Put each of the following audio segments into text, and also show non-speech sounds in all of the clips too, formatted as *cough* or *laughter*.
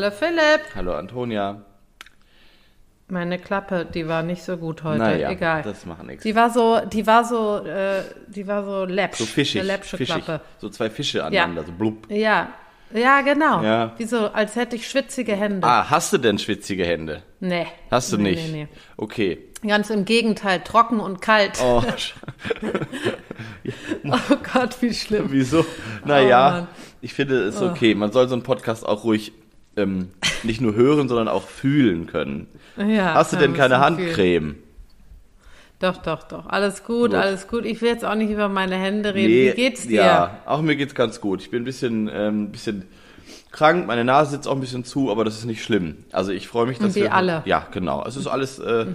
Hallo Philipp. Hallo Antonia. Meine Klappe, die war nicht so gut heute. Naja, Egal. das macht nichts. Die war so, die war so, äh, die war so läppsch. So fischig, Eine läppsche fischig. Klappe. So zwei Fische aneinander, so blub. Ja, ja, genau. Ja. Wie so, als hätte ich schwitzige Hände. Ah, hast du denn schwitzige Hände? Nee. Hast du nee, nicht? Nee, Okay. nee. Ganz im Gegenteil, trocken und kalt. Oh, *laughs* Oh Gott, wie schlimm. wieso? Oh, Naja, Mann. ich finde es okay. Man soll so einen Podcast auch ruhig ähm, nicht nur hören, sondern auch fühlen können. Ja, Hast du denn ein keine. Handcreme? Doch, doch, doch. Alles gut, Gut. alles gut. Ich will jetzt auch nicht über meine Hände reden. Nee, Wie geht's dir? Ja, auch mir geht's ganz gut. Ich bin ein bisschen, ähm, bisschen krank, meine Nase sitzt auch ein bisschen zu, aber das ist nicht schlimm. Also ich freue mich, dass Wie wir... alle. Ja, genau. Es ist alles äh,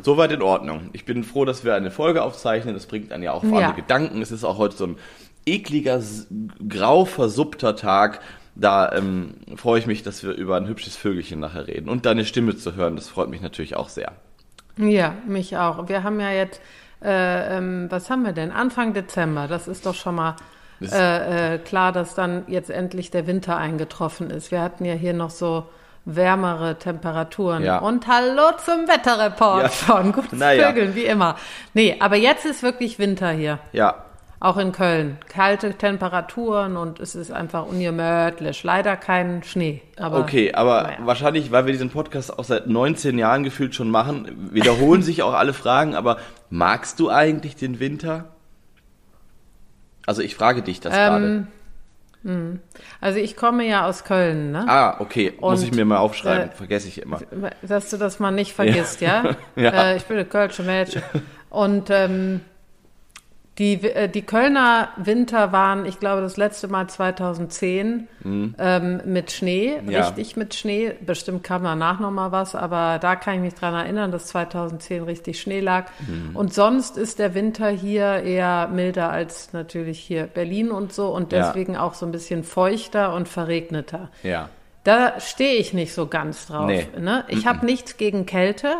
soweit in Ordnung. Ich bin froh, dass wir eine Folge aufzeichnen. Das bringt einen ja auch vor Ja. andere Gedanken. Es ist auch heute so ein ekliger, grau versuppter Tag. Da ähm, freue ich mich, dass wir über ein hübsches Vögelchen nachher reden. Und deine Stimme zu hören, das freut mich natürlich auch sehr. Ja, mich auch. Wir haben ja jetzt, äh, ähm, was haben wir denn? Anfang Dezember. Das ist doch schon mal äh, äh, klar, dass dann jetzt endlich der Winter eingetroffen ist. Wir hatten ja hier noch so wärmere Temperaturen. Ja. Und hallo zum Wetterreport Ja. von Gutes Naja. Vögeln, wie immer. Nee, aber jetzt ist wirklich Winter hier. Ja, Auch in Köln. Kalte Temperaturen und es ist einfach ungemütlich. Leider kein Schnee. Aber, Okay, aber naja. wahrscheinlich, weil wir diesen Podcast auch seit 19 Jahren gefühlt schon machen, wiederholen sich auch alle Fragen, aber magst du eigentlich den Winter? Also ich frage dich das Ähm, Also ich komme ja aus Köln, ne? gerade. Ah, okay, muss und, ich mir mal aufschreiben, äh, vergesse ich immer. Dass du das mal nicht vergisst, ja? Ja. *laughs* Äh, ich bin eine Kölsche Mädchen. Und ähm, die, äh, die Kölner Winter waren, ich glaube, das letzte Mal 2010 ähm, mit Schnee, Mhm. Ja. richtig mit Schnee. Bestimmt kam danach noch mal was, aber da kann ich mich dran erinnern, dass 2010 richtig Schnee lag. Mhm. Und sonst ist der Winter hier eher milder als natürlich hier Berlin und so und Ja. deswegen auch so ein bisschen feuchter und verregneter. Ja. Da stehe ich nicht so ganz drauf. Nee. Ne? Ich habe nichts gegen Kälte.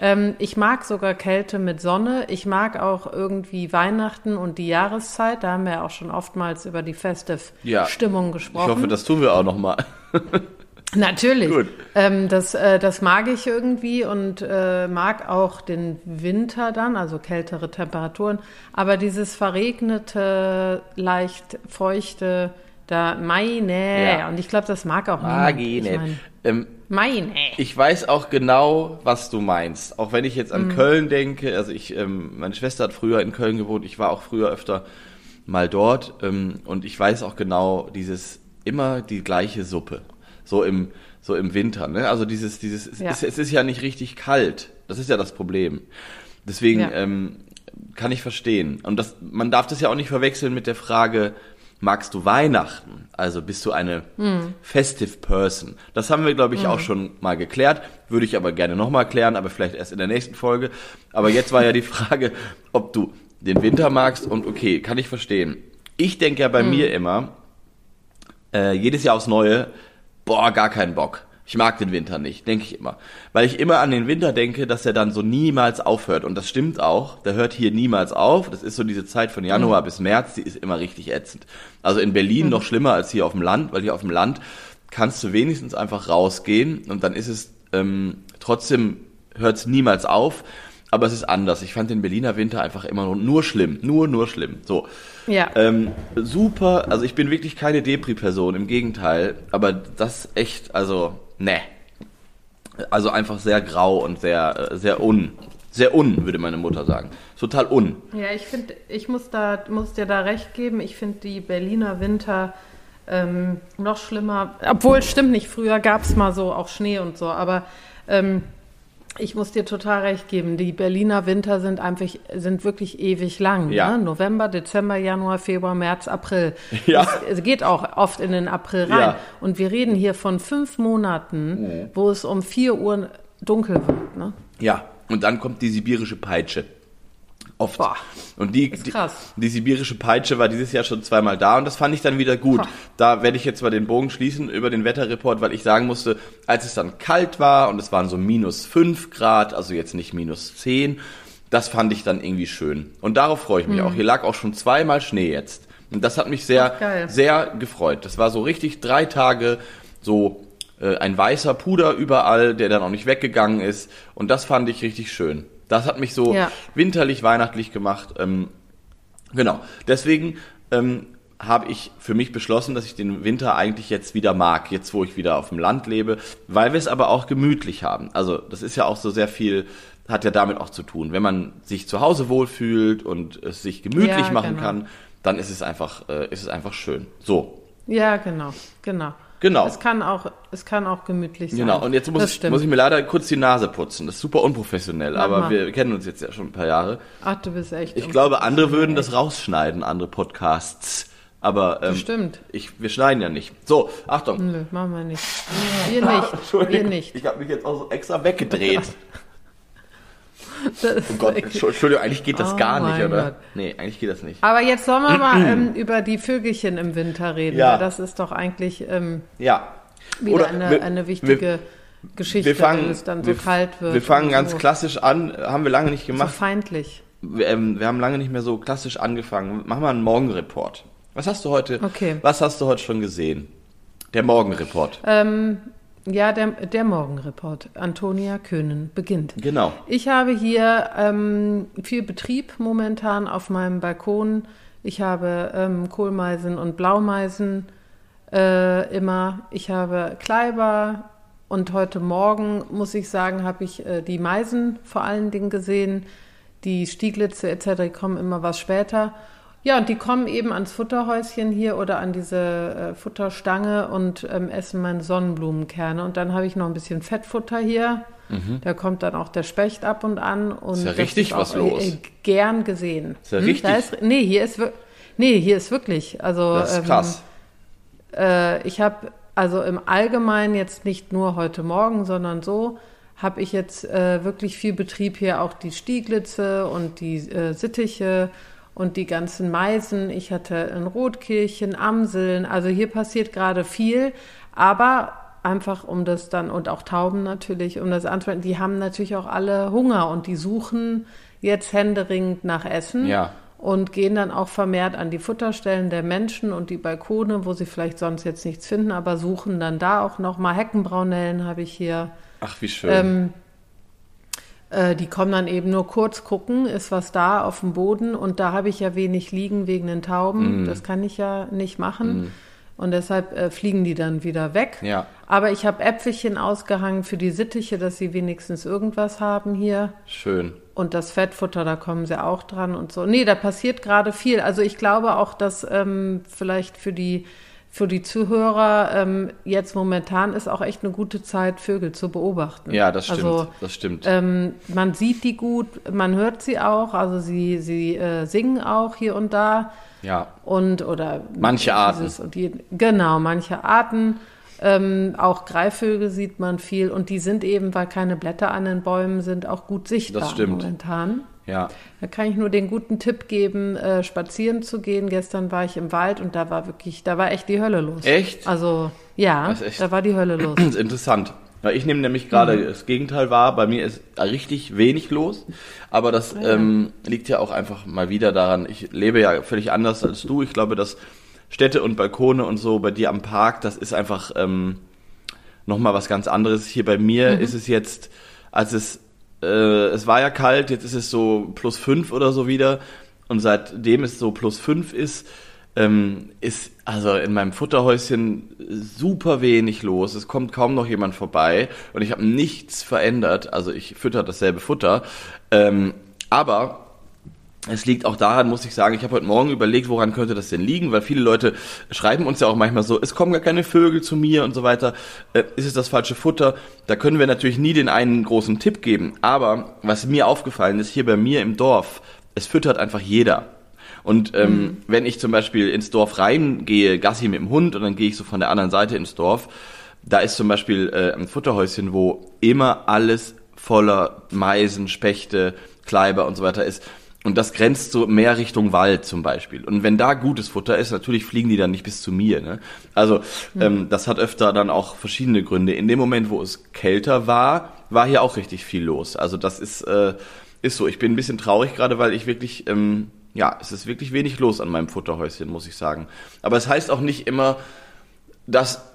Ähm, ich mag sogar Kälte mit Sonne. Ich mag auch irgendwie Weihnachten und die Jahreszeit. Da haben wir ja auch schon oftmals über die Ja. Festive-Stimmung Ich gesprochen. hoffe, das tun wir auch nochmal. *laughs* Natürlich. Gut. Ähm, das, äh, das mag ich irgendwie und äh, mag auch den Winter dann, also kältere Temperaturen. Aber dieses verregnete, leicht feuchte, da meine. Ja. Und ich glaube, das mag auch Mag niemand. ich Ich nicht. mein, Ähm, meine. Ich weiß auch genau, was du meinst. Auch wenn ich jetzt an Köln denke, also ich, ähm, meine Schwester hat früher in Köln gewohnt, ich war auch früher öfter mal dort ähm, und ich weiß auch genau dieses immer die gleiche Suppe, so im so im Winter. Ne? Also dieses dieses es, Ja. ist, es ist ja nicht richtig kalt. Das ist ja das Problem. Deswegen Ja. ähm, kann ich verstehen. Und das, man darf das ja auch nicht verwechseln mit der Frage, magst du Weihnachten? Also bist du eine festive person? Das haben wir, glaube ich, auch schon mal geklärt. Würde ich aber gerne nochmal klären, aber vielleicht erst in der nächsten Folge. Aber jetzt war ja die *laughs* Frage, ob du den Winter magst und okay, kann ich verstehen. Ich denke ja bei mir immer, äh, jedes Jahr aufs Neue, boah, gar keinen Bock. Ich mag den Winter nicht, denke ich immer. Weil ich immer an den Winter denke, dass er dann so niemals aufhört. Und das stimmt auch. Der hört hier niemals auf. Das ist so diese Zeit von Januar bis März, die ist immer richtig ätzend. Also in Berlin noch schlimmer als hier auf dem Land, weil hier auf dem Land kannst du wenigstens einfach rausgehen und dann ist es ähm, trotzdem hört es niemals auf. Aber es ist anders. Ich fand den Berliner Winter einfach immer nur, nur schlimm. Nur, nur schlimm. So. Ja. Ähm, super, also ich bin wirklich keine Depri-Person, im Gegenteil. Aber das echt, also, ne. Also einfach sehr grau und sehr, äh, sehr un. Sehr un, würde meine Mutter sagen. Total un. Ja, ich finde, ich muss da, muss dir da recht geben. Ich finde die Berliner Winter ähm, noch schlimmer. Obwohl, stimmt nicht, früher gab es mal so auch Schnee und so, aber ähm, ich muss dir total recht geben. Die Berliner Winter sind einfach, sind wirklich ewig lang. Ja. Ne? November, Dezember, Januar, Februar, März, April. *laughs* Ja. Es, es geht auch oft in den April rein. Ja. Und wir reden hier von fünf Monaten, wo es um vier Uhr dunkel wird. Ne? Ja, und dann kommt die sibirische Peitsche. Oft. Boah, und die, die, die sibirische Peitsche war dieses Jahr schon zweimal da und das fand ich dann wieder gut. Boah. Da werde ich jetzt mal den Bogen schließen über den Wetterreport, weil ich sagen musste, als es dann kalt war und es waren so minus fünf Grad, also jetzt nicht minus zehn, das fand ich dann irgendwie schön. Und darauf freue ich mich auch. Hier lag auch schon zweimal Schnee jetzt. Und das hat mich sehr, Ach, sehr gefreut. Das war so richtig drei Tage so äh, ein weißer Puder überall, der dann auch nicht weggegangen ist. Und das fand ich richtig schön. Das hat mich so Ja. winterlich, weihnachtlich gemacht. Ähm, genau. Deswegen ähm, habe ich für mich beschlossen, dass ich den Winter eigentlich jetzt wieder mag, jetzt wo ich wieder auf dem Land lebe, weil wir es aber auch gemütlich haben. Also das ist ja auch so sehr viel, hat ja damit auch zu tun. Wenn man sich zu Hause wohlfühlt und es sich gemütlich Ja, machen genau. kann, dann ist es einfach, äh, ist es einfach schön. So, Ja, genau, genau. Genau. Es kann auch, es kann auch gemütlich sein. genau. Und jetzt muss, stimmt. muss ich mir leider kurz die Nase putzen. Das ist super unprofessionell, Mach aber mal. wir kennen uns jetzt ja schon ein paar Jahre. Ach, du bist echt. Ich glaube, andere würden das rausschneiden, andere Podcasts. Aber ähm, Bestimmt. ich, wir schneiden ja nicht. So, Achtung. Nö, machen wir nicht. Wir nicht. *laughs* Wir nicht. Ich habe mich jetzt auch so extra weggedreht. *laughs* *laughs* Oh Gott, Entschuldigung, eigentlich geht das Oh gar nicht, oder? Gott. Nee, eigentlich geht das nicht. Aber jetzt sollen wir mal ähm, *clears throat* über die Vögelchen im Winter reden. Ja. weil Das ist doch eigentlich ähm, Ja. wieder Oder eine, wir- eine wichtige Geschichte, Wir fangen, wenn es dann so wir, kalt wird. wir fangen ganz so, klassisch an, haben wir lange nicht so gemacht. feindlich. Wir, ähm, wir haben lange nicht mehr so klassisch angefangen. Mach mal einen Morgenreport. Was hast du heute? Okay. Was hast du heute schon gesehen? Der Morgenreport. Ähm, ja, der, der Morgenreport. Antonia Köhnen beginnt. Genau. Ich habe hier ähm, viel Betrieb momentan auf meinem Balkon. Ich habe ähm, Kohlmeisen und Blaumeisen äh, immer. Ich habe Kleiber und heute Morgen, muss ich sagen, habe ich äh, die Meisen vor allen Dingen gesehen. Die Stieglitze etc., kommen immer was später. Ja, und die kommen eben ans Futterhäuschen hier oder an diese äh, Futterstange und ähm, essen meine Sonnenblumenkerne. Und dann habe ich noch ein bisschen Fettfutter hier. Da kommt dann auch der Specht ab und an. Und Ist ja richtig ist auch, was los. Äh, gern gesehen. Ist ja richtig. Da ist, nee, hier ist, nee, hier ist wirklich. Also, Das ist ähm, krass. äh, ich habe also im Allgemeinen jetzt nicht nur heute Morgen, sondern so habe ich jetzt äh, wirklich viel Betrieb hier, auch die Stieglitze und die äh, Sittiche und die ganzen Meisen. Ich hatte ein Rotkehlchen, Amseln. Also hier passiert gerade viel, aber einfach um das dann und auch Tauben natürlich, um das anzuwenden, die haben natürlich auch alle Hunger und die suchen jetzt händeringend nach Essen Ja. und gehen dann auch vermehrt an die Futterstellen der Menschen und die Balkone, wo sie vielleicht sonst jetzt nichts finden, aber suchen dann da auch noch mal Heckenbraunellen habe ich hier. Ach, wie schön. Ähm, äh, die kommen dann eben nur kurz gucken, ist was da auf dem Boden und da habe ich ja wenig liegen wegen den. Tauben. Das kann ich ja nicht machen. Und deshalb äh, fliegen die dann wieder weg. Ja. Aber ich habe Äpfelchen ausgehangen für die Sittiche, dass sie wenigstens irgendwas haben hier. schön. Und das Fettfutter, da kommen sie auch dran und so. Nee, da passiert gerade viel. Also ich glaube auch, dass ähm, vielleicht für die, für die Zuhörer ähm, jetzt momentan ist auch echt eine gute Zeit, Vögel zu beobachten. Ja, das stimmt. Also das stimmt. ähm, man sieht die gut, man hört sie auch, also sie, sie äh, singen auch hier und da ja. und oder Manche Arten. die, genau, manche Arten. Ähm, auch Greifvögel sieht man viel und die sind eben, weil keine Blätter an den Bäumen sind, auch gut sichtbar Das stimmt. momentan. Ja. Da kann ich nur den guten Tipp geben, äh, spazieren zu gehen. Gestern war ich im Wald und da war wirklich, da war echt die Hölle los. Echt? Also ja, echt- da war die Hölle los. Das ist *clears throat* interessant. Weil ich nehme nämlich gerade Mhm. das Gegenteil wahr. Bei mir ist richtig wenig los. Aber das ja. ähm, liegt ja auch einfach mal wieder daran. Ich lebe ja völlig anders als du. Ich glaube, dass Städte und Balkone und so bei dir am Park, das ist einfach ähm, nochmal was ganz anderes. Hier bei mir Mhm. ist es jetzt, als es, äh, es war ja kalt, jetzt ist es so plus fünf oder so wieder. Und seitdem es so plus fünf ist, ähm, ist also in meinem Futterhäuschen super wenig los. Es kommt kaum noch jemand vorbei und ich habe nichts verändert. Also ich fütter dasselbe Futter. Ähm, aber es liegt auch daran, muss ich sagen, ich habe heute Morgen überlegt, woran könnte das denn liegen, weil viele Leute schreiben uns ja auch manchmal so, es kommen gar keine Vögel zu mir und so weiter. Äh, ist es das falsche Futter? Da können wir natürlich nie den einen großen Tipp geben. Aber was mir aufgefallen ist, hier bei mir im Dorf, es füttert einfach jeder. Und ähm, wenn ich zum Beispiel ins Dorf reingehe, Gassi mit dem Hund und dann gehe ich so von der anderen Seite ins Dorf, da ist zum Beispiel äh, ein Futterhäuschen, wo immer alles voller Meisen, Spechte, Kleiber und so weiter ist. Und das grenzt so mehr Richtung Wald zum Beispiel. Und wenn da gutes Futter ist, natürlich fliegen die dann nicht bis zu mir. Ne? Also ähm, das hat öfter dann auch verschiedene Gründe. In dem Moment, wo es kälter war, war hier auch richtig viel los. Also das ist, äh, ist so. Ich bin ein bisschen traurig gerade, weil ich wirklich, ähm, ja, es ist wirklich wenig los an meinem Futterhäuschen, muss ich sagen. Aber es heißt auch nicht immer, dass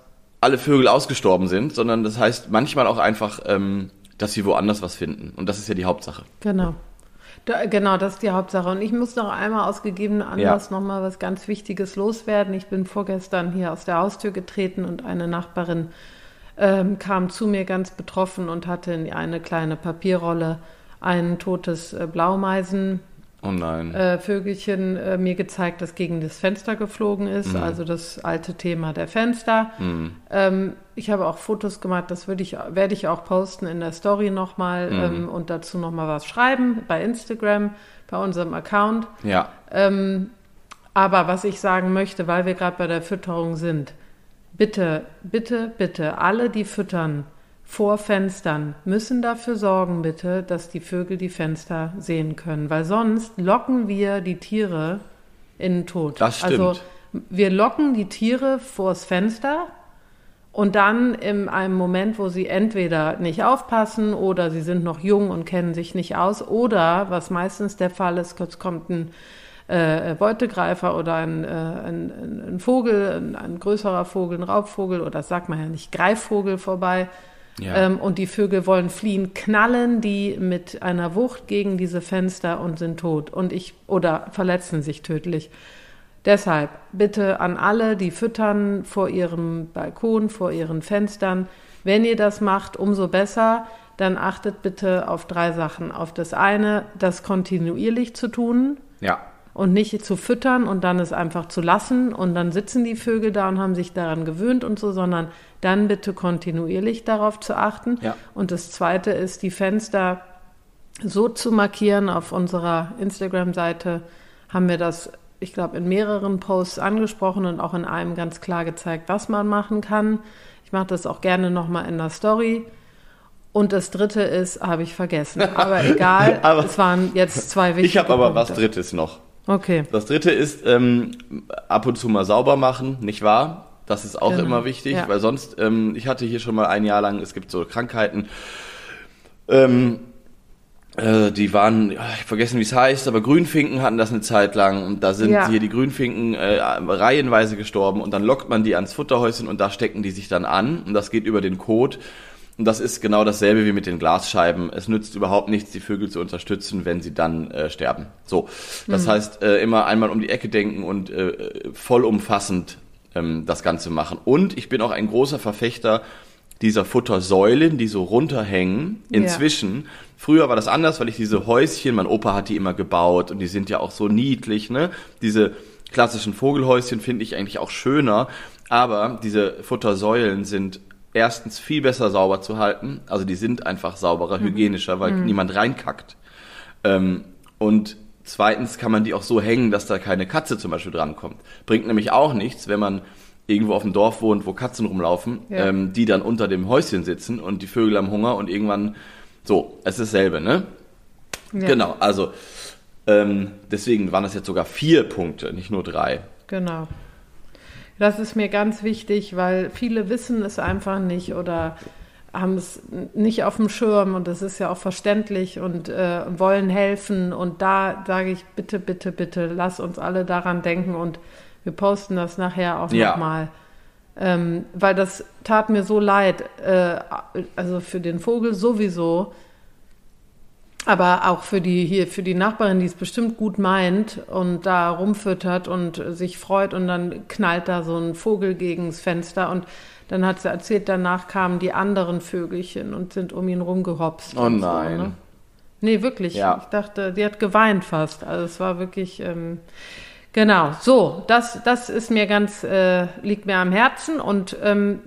alle Vögel ausgestorben sind, sondern das heißt manchmal auch einfach, ähm, dass sie woanders was finden. Und das ist ja die Hauptsache. Genau. Da, genau, das ist die Hauptsache. Und ich muss noch einmal aus gegebenen Anlass ja. nochmal was ganz Wichtiges loswerden. Ich bin vorgestern hier aus der Haustür getreten und eine Nachbarin ähm, kam zu mir ganz betroffen und hatte in eine kleine Papierrolle ein totes äh, Blaumeisen oh. Äh, Vögelchen äh, mir gezeigt, das gegen das Fenster geflogen ist, mhm. also das alte Thema der Fenster. Mhm. Ähm, ich habe auch Fotos gemacht, das würde ich, werde ich auch posten in der Story nochmal mhm. ähm, und dazu nochmal was schreiben bei Instagram, bei unserem Account. Ja. Ähm, aber was ich sagen möchte, weil wir gerade bei der Fütterung sind, bitte, bitte, bitte, alle, die füttern, vor Fenstern müssen dafür sorgen, bitte, dass die Vögel die Fenster sehen können, weil sonst locken wir die Tiere in den Tod. Das stimmt. Also wir locken die Tiere vors Fenster und dann in einem Moment, wo sie entweder nicht aufpassen oder sie sind noch jung und kennen sich nicht aus oder, was meistens der Fall ist, kurz kommt ein äh, Beutegreifer oder ein, äh, ein, ein Vogel, ein, ein, größerer Vogel, ein Raubvogel oder das sagt man ja nicht, Greifvogel vorbei ja. Ähm, und die Vögel wollen fliehen, knallen die mit einer Wucht gegen diese Fenster und sind tot und ich oder verletzen sich tödlich. Deshalb bitte an alle, die füttern vor ihrem Balkon, vor ihren Fenstern, wenn ihr das macht, umso besser, dann achtet bitte auf drei Sachen. Auf das eine, das kontinuierlich zu tun. Ja und nicht zu füttern und dann es einfach zu lassen und dann sitzen die Vögel da und haben sich daran gewöhnt und so, sondern dann bitte kontinuierlich darauf zu achten. Ja. Und das Zweite ist, die Fenster so zu markieren. Auf unserer Instagram-Seite haben wir das, ich glaube, in mehreren Posts angesprochen und auch in einem ganz klar gezeigt, was man machen kann. Ich mache das auch gerne nochmal in der Story. Und das dritte ist, habe ich vergessen. *laughs* Aber egal, aber es waren jetzt zwei wichtige Ich habe aber Punkte. was Drittes noch. Okay. Das dritte ist ähm, ab und zu mal sauber machen, nicht wahr? Das ist auch genau. immer wichtig, ja. weil sonst, ähm, ich hatte hier schon mal ein Jahr lang, es gibt so Krankheiten, ähm, äh, die waren, ich habe vergessen, wie es heißt, aber Grünfinken hatten das eine Zeit lang und da sind ja. hier die Grünfinken äh, reihenweise gestorben und dann lockt man die ans Futterhäuschen und da stecken die sich dann an und das geht über den Kot und das ist genau dasselbe wie mit den Glasscheiben. Es nützt überhaupt nichts, die Vögel zu unterstützen, wenn sie dann äh, sterben. So, das mhm. heißt, äh, immer einmal um die Ecke denken und äh, vollumfassend ähm, das Ganze machen. Und ich bin auch ein großer Verfechter dieser Futtersäulen, die so runterhängen. Inzwischen, ja. früher war das anders, weil ich diese Häuschen, mein Opa hat die immer gebaut und die sind ja auch so niedlich, ne? Diese klassischen Vogelhäuschen finde ich eigentlich auch schöner, aber diese Futtersäulen sind erstens viel besser sauber zu halten. Also die sind einfach sauberer, mhm. hygienischer, weil mhm. niemand reinkackt. Ähm, und zweitens kann man die auch so hängen, dass da keine Katze zum Beispiel drankommt. Bringt nämlich auch nichts, wenn man irgendwo auf dem Dorf wohnt, wo Katzen rumlaufen, ja. ähm, die dann unter dem Häuschen sitzen und die Vögel haben Hunger und irgendwann so, es ist dasselbe, ne? Ja. Genau, also ähm, deswegen waren das jetzt sogar vier Punkte, nicht nur drei. Genau. Das ist mir ganz wichtig, weil viele wissen es einfach nicht oder haben es nicht auf dem Schirm und das ist ja auch verständlich und äh, wollen helfen. Und da sage ich, bitte, bitte, bitte, lass uns alle daran denken und wir posten das nachher auch ja. nochmal. Ähm, weil das tat mir so leid, äh, also für den Vogel sowieso, aber auch für die hier für die Nachbarin, die es bestimmt gut meint und da rumfüttert und sich freut und dann knallt da so ein Vogel gegens Fenster und dann hat sie erzählt, danach kamen die anderen Vögelchen und sind um ihn rumgehopst. Oh nein. So, ne? Nee, wirklich. Ja. Ich dachte, die hat geweint fast. Also es war wirklich, ähm, genau. So, das, das ist mir ganz, äh, liegt mir am Herzen und ähm,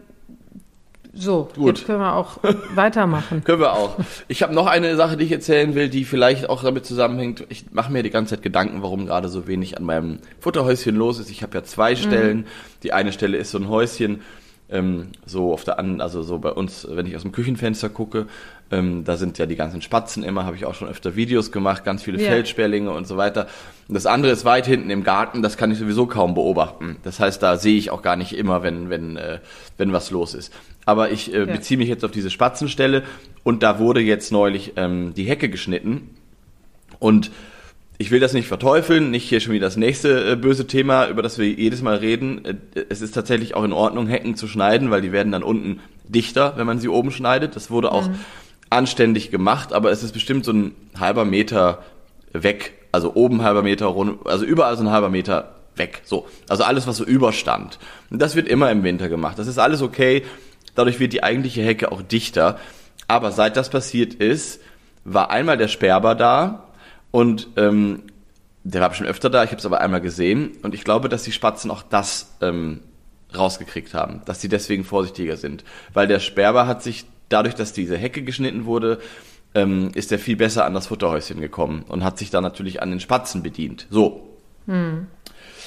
so, Gut. jetzt können wir auch *laughs* weitermachen. können wir auch. Ich habe noch eine Sache, die ich erzählen will, die vielleicht auch damit zusammenhängt. Ich mache mir die ganze Zeit Gedanken, warum gerade so wenig an meinem Futterhäuschen los ist. Ich habe ja zwei mhm. Stellen. Mhm. Die eine Stelle ist so ein Häuschen, ähm, so auf der anderen, also so bei uns, wenn ich aus dem Küchenfenster gucke, ähm, da sind ja die ganzen Spatzen immer, habe ich auch schon öfter Videos gemacht, ganz viele yeah. Feldsperlinge und so weiter. Und das andere ist weit hinten im Garten, das kann ich sowieso kaum beobachten. Das heißt, da sehe ich auch gar nicht immer, wenn, wenn, äh, wenn was los ist. Aber ich äh, ja. beziehe mich jetzt auf diese Spatzenstelle und da wurde jetzt neulich ähm, die Hecke geschnitten und ich will das nicht verteufeln, nicht hier schon wieder das nächste äh, böse Thema, über das wir jedes Mal reden. Äh, es ist tatsächlich auch in Ordnung, Hecken zu schneiden, weil die werden dann unten dichter, wenn man sie oben schneidet. Das wurde auch mhm. anständig gemacht, aber es ist bestimmt so ein halber Meter weg. Also oben halber Meter, also überall so ein halber Meter weg. So. Also alles, was so überstand. Und das wird immer im Winter gemacht. Das ist alles okay. Dadurch wird die eigentliche Hecke auch dichter. Aber seit das passiert ist, war einmal der Sperber da und ähm, der war schon öfter da, ich habe es aber einmal gesehen und ich glaube, dass die Spatzen auch das ähm, rausgekriegt haben, dass sie deswegen vorsichtiger sind. Weil der Sperber hat sich, dadurch, dass diese Hecke geschnitten wurde, ähm, ist er viel besser an das Futterhäuschen gekommen und hat sich dann natürlich an den Spatzen bedient. So. Hm.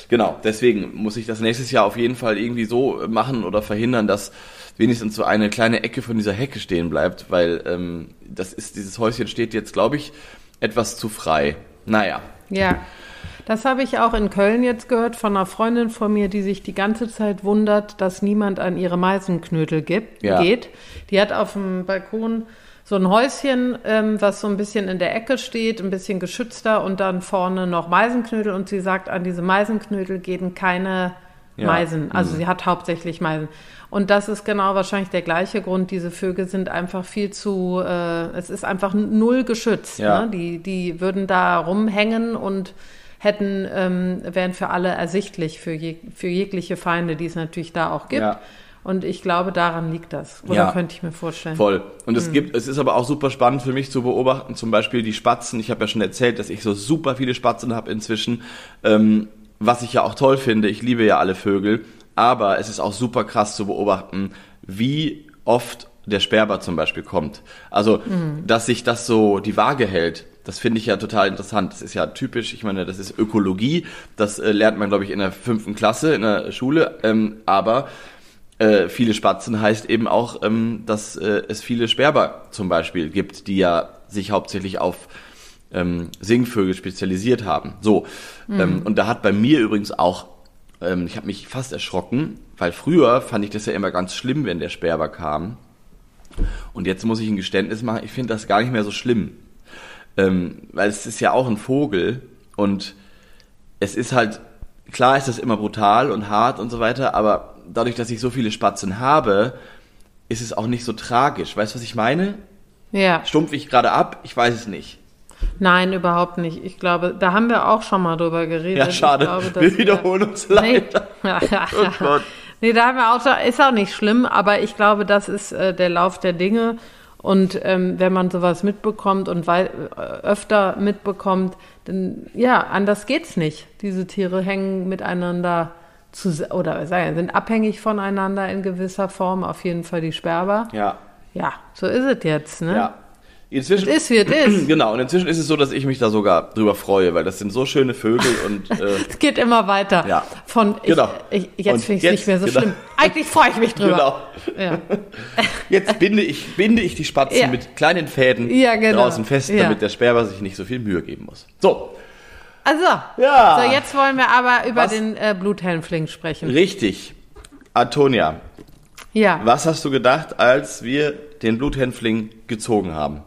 Genau, deswegen muss ich das nächstes Jahr auf jeden Fall irgendwie so machen oder verhindern, dass wenigstens so eine kleine Ecke von dieser Hecke stehen bleibt, weil ähm, das ist, dieses Häuschen steht jetzt, glaube ich, etwas zu frei. Naja. Ja. Das habe ich auch in Köln jetzt gehört von einer Freundin von mir, die sich die ganze Zeit wundert, dass niemand an ihre Meisenknödel gibt, ja. geht. Die hat auf dem Balkon so ein Häuschen, ähm, was so ein bisschen in der Ecke steht, ein bisschen geschützter und dann vorne noch Meisenknödel und sie sagt, an diese Meisenknödel gehen keine ja. Meisen. Also mhm. sie hat hauptsächlich Meisen. Und das ist genau wahrscheinlich der gleiche Grund. Diese Vögel sind einfach viel zu, äh, es ist einfach null geschützt. Ja. Ne? Die, die würden da rumhängen und hätten, ähm, wären für alle ersichtlich, für, je, für jegliche Feinde, die es natürlich da auch gibt. Ja. Und ich glaube, daran liegt das. Oder ja, könnte ich mir vorstellen. Voll. Und es hm. gibt, es ist aber auch super spannend für mich zu beobachten, zum Beispiel die Spatzen. Ich habe ja schon erzählt, dass ich so super viele Spatzen habe inzwischen. Ähm, was ich ja auch toll finde. Ich liebe ja alle Vögel. Aber es ist auch super krass zu beobachten, wie oft der Sperber zum Beispiel kommt. Also, mhm. dass sich das so die Waage hält. Das finde ich ja total interessant. Das ist ja typisch. Ich meine, das ist Ökologie. Das äh, lernt man, glaube ich, in der fünften Klasse in der Schule. Ähm, aber äh, viele Spatzen heißt eben auch, ähm, dass äh, es viele Sperber zum Beispiel gibt, die ja sich hauptsächlich auf ähm, Singvögel spezialisiert haben. So. Mhm. Ähm, und da hat bei mir übrigens auch, ähm, ich habe mich fast erschrocken, weil früher fand ich das ja immer ganz schlimm, wenn der Sperber kam. Und jetzt muss ich ein Geständnis machen, ich finde das gar nicht mehr so schlimm. Ähm, weil es ist ja auch ein Vogel und es ist halt, klar ist das immer brutal und hart und so weiter, aber dadurch, dass ich so viele Spatzen habe, ist es auch nicht so tragisch. Weißt du, was ich meine? Ja. Stumpf ich gerade ab? Ich weiß es nicht. Nein, überhaupt nicht. Ich glaube, da haben wir auch schon mal drüber geredet. Ja, schade. Glaube, wir wiederholen wir, uns leider. Nee. *laughs* oh Gott. Nee, da haben wir auch schon, ist auch nicht schlimm, aber ich glaube, das ist äh, der Lauf der Dinge. Und ähm, wenn man sowas mitbekommt und weil, äh, öfter mitbekommt, dann ja, anders geht's nicht. Diese Tiere hängen miteinander zu, oder sagen, sind abhängig voneinander in gewisser Form, auf jeden Fall die Sperber. Ja. Ja, so ist es jetzt, ne? Ja. Inzwischen, es ist, wie es ist. *clears throat* Genau, und inzwischen ist es so, dass ich mich da sogar drüber freue, weil das sind so schöne Vögel und. Äh, *laughs* es geht immer weiter. Ja. Von, ich, genau. Ich, jetzt finde ich es nicht mehr so genau. schlimm. Eigentlich freue ich mich drüber. Genau. Ja. *laughs* Jetzt binde ich, binde ich die Spatzen ja. mit kleinen Fäden ja, genau. draußen fest, damit der Sperber sich nicht so viel Mühe geben muss. So. Also, ja. so jetzt wollen wir aber über was? den äh, Bluthelmfling sprechen. Richtig. Antonia. Ja. Was hast du gedacht, als wir den Bluthänfling gezogen haben?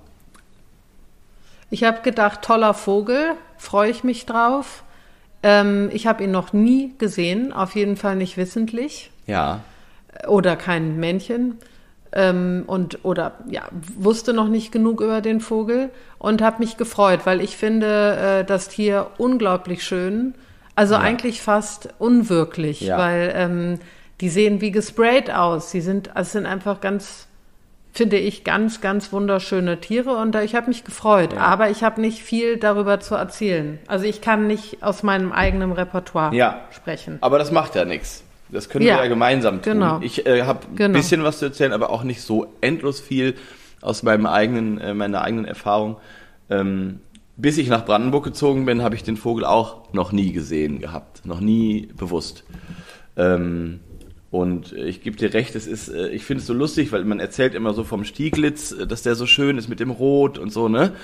Ich habe gedacht, toller Vogel, freue ich mich drauf. Ähm, ich habe ihn noch nie gesehen, auf jeden Fall nicht wissentlich. Ja. Oder kein Männchen ähm, und oder ja wusste noch nicht genug über den Vogel und habe mich gefreut, weil ich finde äh, das Tier unglaublich schön, also ja. eigentlich fast unwirklich, ja. weil ähm, die sehen wie gesprayt aus. Sie sind, also sind einfach ganz finde ich ganz, ganz wunderschöne Tiere und ich habe mich gefreut. Ja. Aber ich habe nicht viel darüber zu erzählen. Also ich kann nicht aus meinem eigenen Repertoire ja. sprechen. Aber das macht ja nichts. Das können ja, wir ja gemeinsam tun. Genau. Ich äh, habe ein genau. bisschen was zu erzählen, aber auch nicht so endlos viel aus meinem eigenen, äh, meiner eigenen Erfahrung. Ähm, bis ich nach Brandenburg gezogen bin, habe ich den Vogel auch noch nie gesehen gehabt, noch nie bewusst. Ähm, und ich gebe dir recht, es ist, äh, ich finde es so lustig, weil man erzählt immer so vom Stieglitz, äh, dass der so schön ist mit dem Rot und so, ne?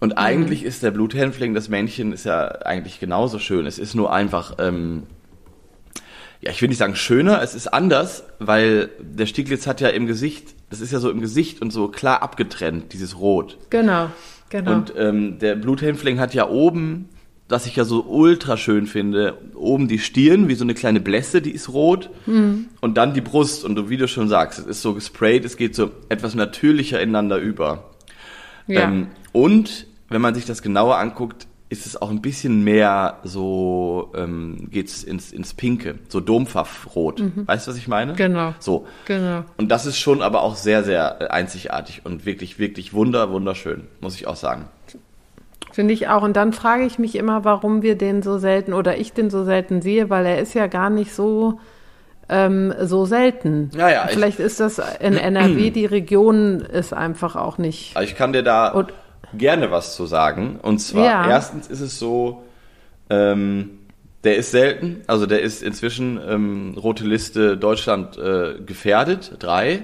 Und mhm. eigentlich ist der Bluthänfling, das Männchen, ist ja eigentlich genauso schön. Es ist nur einfach ähm, ja, ich will nicht sagen schöner, es ist anders, weil der Stieglitz hat ja im Gesicht, das ist ja so im Gesicht und so klar abgetrennt, dieses Rot. Genau, genau. Und ähm, der Bluthänfling hat ja oben das ich ja so ultra schön finde, oben die Stirn, wie so eine kleine Blässe, die ist rot. Mhm. Und dann die Brust. Und wie du schon sagst, es ist so gesprayt, es geht so etwas natürlicher ineinander über. Ja. Ähm, und wenn man sich das genauer anguckt, ist es auch ein bisschen mehr so, ähm, geht's ins, ins Pinke, so Dompfaffrot. Mhm. Weißt du, was ich meine? Genau. So. Genau. Und das ist schon aber auch sehr, sehr äh, einzigartig und wirklich, wirklich wunder, wunderschön, muss ich auch sagen. Finde ich auch. Und dann frage ich mich immer, warum wir den so selten oder ich den so selten sehe, weil er ist ja gar nicht so ähm, so selten. Ja, ja, Vielleicht ist das in NRW, *clears throat* die Region ist einfach auch nicht. Ich kann dir da und, gerne was zu sagen. Und zwar, ja. erstens ist es so, ähm, der ist selten, also der ist inzwischen ähm, rote Liste Deutschland äh, gefährdet, drei.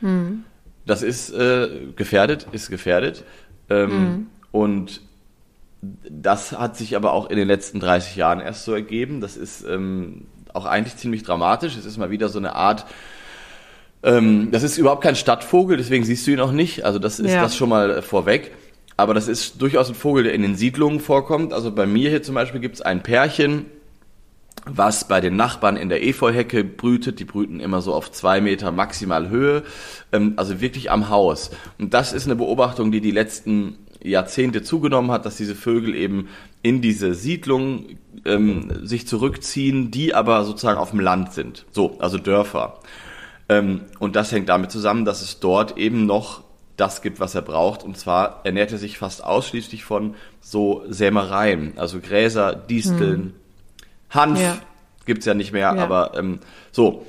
Mhm. Das ist äh, gefährdet, ist gefährdet. Ähm, mhm. Und das hat sich aber auch in den letzten 30 Jahren erst so ergeben. Das ist ähm, auch eigentlich ziemlich dramatisch. Es ist mal wieder so eine Art, ähm, das ist überhaupt kein Stadtvogel, deswegen siehst du ihn auch nicht. Also das ist ja. das schon mal äh, vorweg. Aber das ist durchaus ein Vogel, der in den Siedlungen vorkommt. Also bei mir hier zum Beispiel gibt es ein Pärchen, was bei den Nachbarn in der Efeuhecke brütet. Die brüten immer so auf zwei Meter maximal Höhe, ähm, also wirklich am Haus. Und das ist eine Beobachtung, die die letzten Jahrzehnte zugenommen hat, dass diese Vögel eben in diese Siedlung ähm, sich zurückziehen, die aber sozusagen auf dem Land sind. So, also Dörfer. Ähm, und das hängt damit zusammen, dass es dort eben noch das gibt, was er braucht. Und zwar ernährt er sich fast ausschließlich von so Sämereien, also Gräser, Disteln, hm. Hanf ja. gibt's ja nicht mehr, ja. aber ähm, so.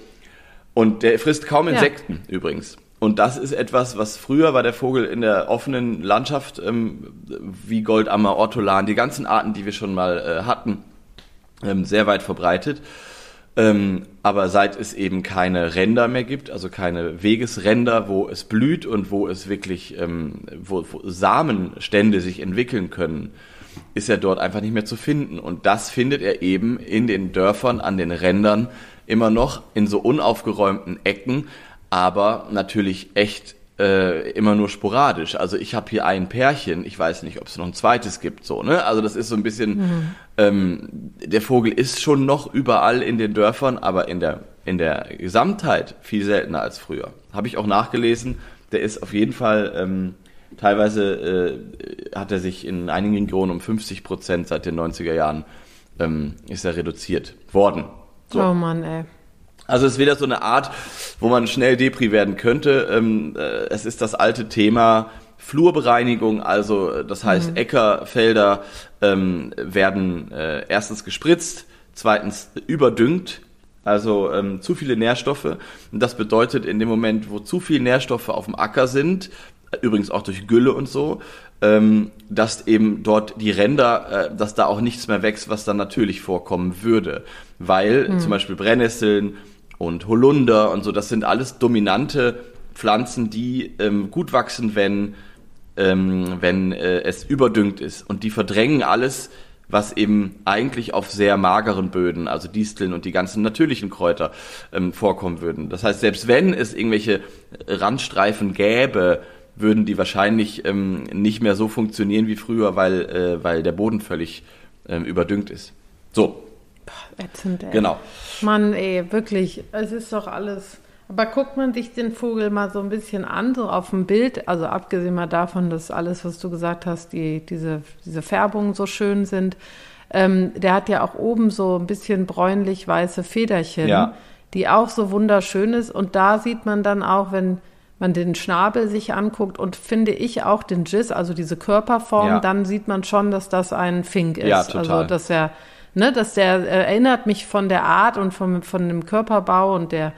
Und der frisst kaum Insekten ja. übrigens. Und das ist etwas, was früher war der Vogel in der offenen Landschaft, ähm, wie Goldammer, Ortolan, die ganzen Arten, die wir schon mal äh, hatten, ähm, sehr weit verbreitet. Ähm, aber seit es eben keine Ränder mehr gibt, also keine Wegesränder, wo es blüht und wo es wirklich, ähm, wo, wo Samenstände sich entwickeln können, ist er dort einfach nicht mehr zu finden. Und das findet er eben in den Dörfern, an den Rändern immer noch in so unaufgeräumten Ecken, aber natürlich echt äh, immer nur sporadisch. Also ich habe hier ein Pärchen, ich weiß nicht, ob es noch ein zweites gibt, so, ne? Also das ist so ein bisschen, mhm. ähm, der Vogel ist schon noch überall in den Dörfern, aber in der, in der Gesamtheit viel seltener als früher. Habe ich auch nachgelesen, der ist auf jeden Fall, ähm, teilweise äh, hat er sich in einigen Regionen um 50 Prozent seit den 90er Jahren, ähm, ist er reduziert worden. So. Oh Mann, ey. Also es ist wieder so eine Art, wo man schnell Depri werden könnte. Ähm, äh, es ist das alte Thema Flurbereinigung, also äh, das heißt mhm. Äcker, Felder ähm, werden äh, erstens gespritzt, zweitens überdüngt, also ähm, zu viele Nährstoffe. Und das bedeutet in dem Moment, wo zu viele Nährstoffe auf dem Acker sind, übrigens auch durch Gülle und so, ähm, dass eben dort die Ränder, äh, dass da auch nichts mehr wächst, was dann natürlich vorkommen würde. Weil mhm. zum Beispiel Brennnesseln, und Holunder und so, das sind alles dominante Pflanzen, die ähm, gut wachsen, wenn, ähm, wenn äh, es überdüngt ist. Und die verdrängen alles, was eben eigentlich auf sehr mageren Böden, also Disteln und die ganzen natürlichen Kräuter ähm, vorkommen würden. Das heißt, selbst wenn es irgendwelche Randstreifen gäbe, würden die wahrscheinlich ähm, nicht mehr so funktionieren wie früher, weil, äh, weil der Boden völlig ähm, überdüngt ist. So, Ätzend, ey. Genau. Mann, ey, wirklich, es ist doch alles. Aber guckt man sich den Vogel mal so ein bisschen an, so auf dem Bild, also abgesehen mal davon, dass alles, was du gesagt hast, die, diese, diese Färbungen so schön sind, ähm, der hat ja auch oben so ein bisschen bräunlich-weiße Federchen, ja. die auch so wunderschön ist. Und da sieht man dann auch, wenn man den Schnabel sich anguckt und finde ich auch den Giz, also diese Körperform, ja. dann sieht man schon, dass das ein Fink ist. Ja, total. Also dass er ne, dass der äh, erinnert mich von der Art und vom, von dem Körperbau und der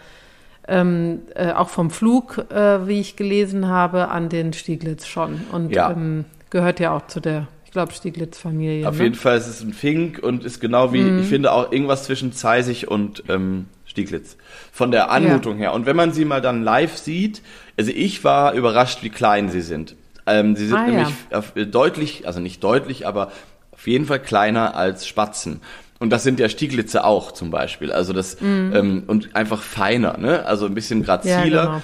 ähm, äh, auch vom Flug, äh, wie ich gelesen habe, an den Stieglitz schon. Und ja. ähm, gehört ja auch zu der, ich glaube, Stieglitz-Familie. Auf ne? jeden Fall ist es ein Fink und ist genau wie, mhm. ich finde auch irgendwas zwischen Zeisig und ähm, Stieglitz. Von der Anmutung ja. her. Und wenn man sie mal dann live sieht, also ich war überrascht, wie klein sie sind. Ähm, sie sind ah, nämlich ja. deutlich, also nicht deutlich, aber auf jeden Fall kleiner als Spatzen. Und das sind ja Stieglitze auch zum Beispiel. Also das mhm. ähm, und einfach feiner, ne? Also ein bisschen graziler. Ja, genau.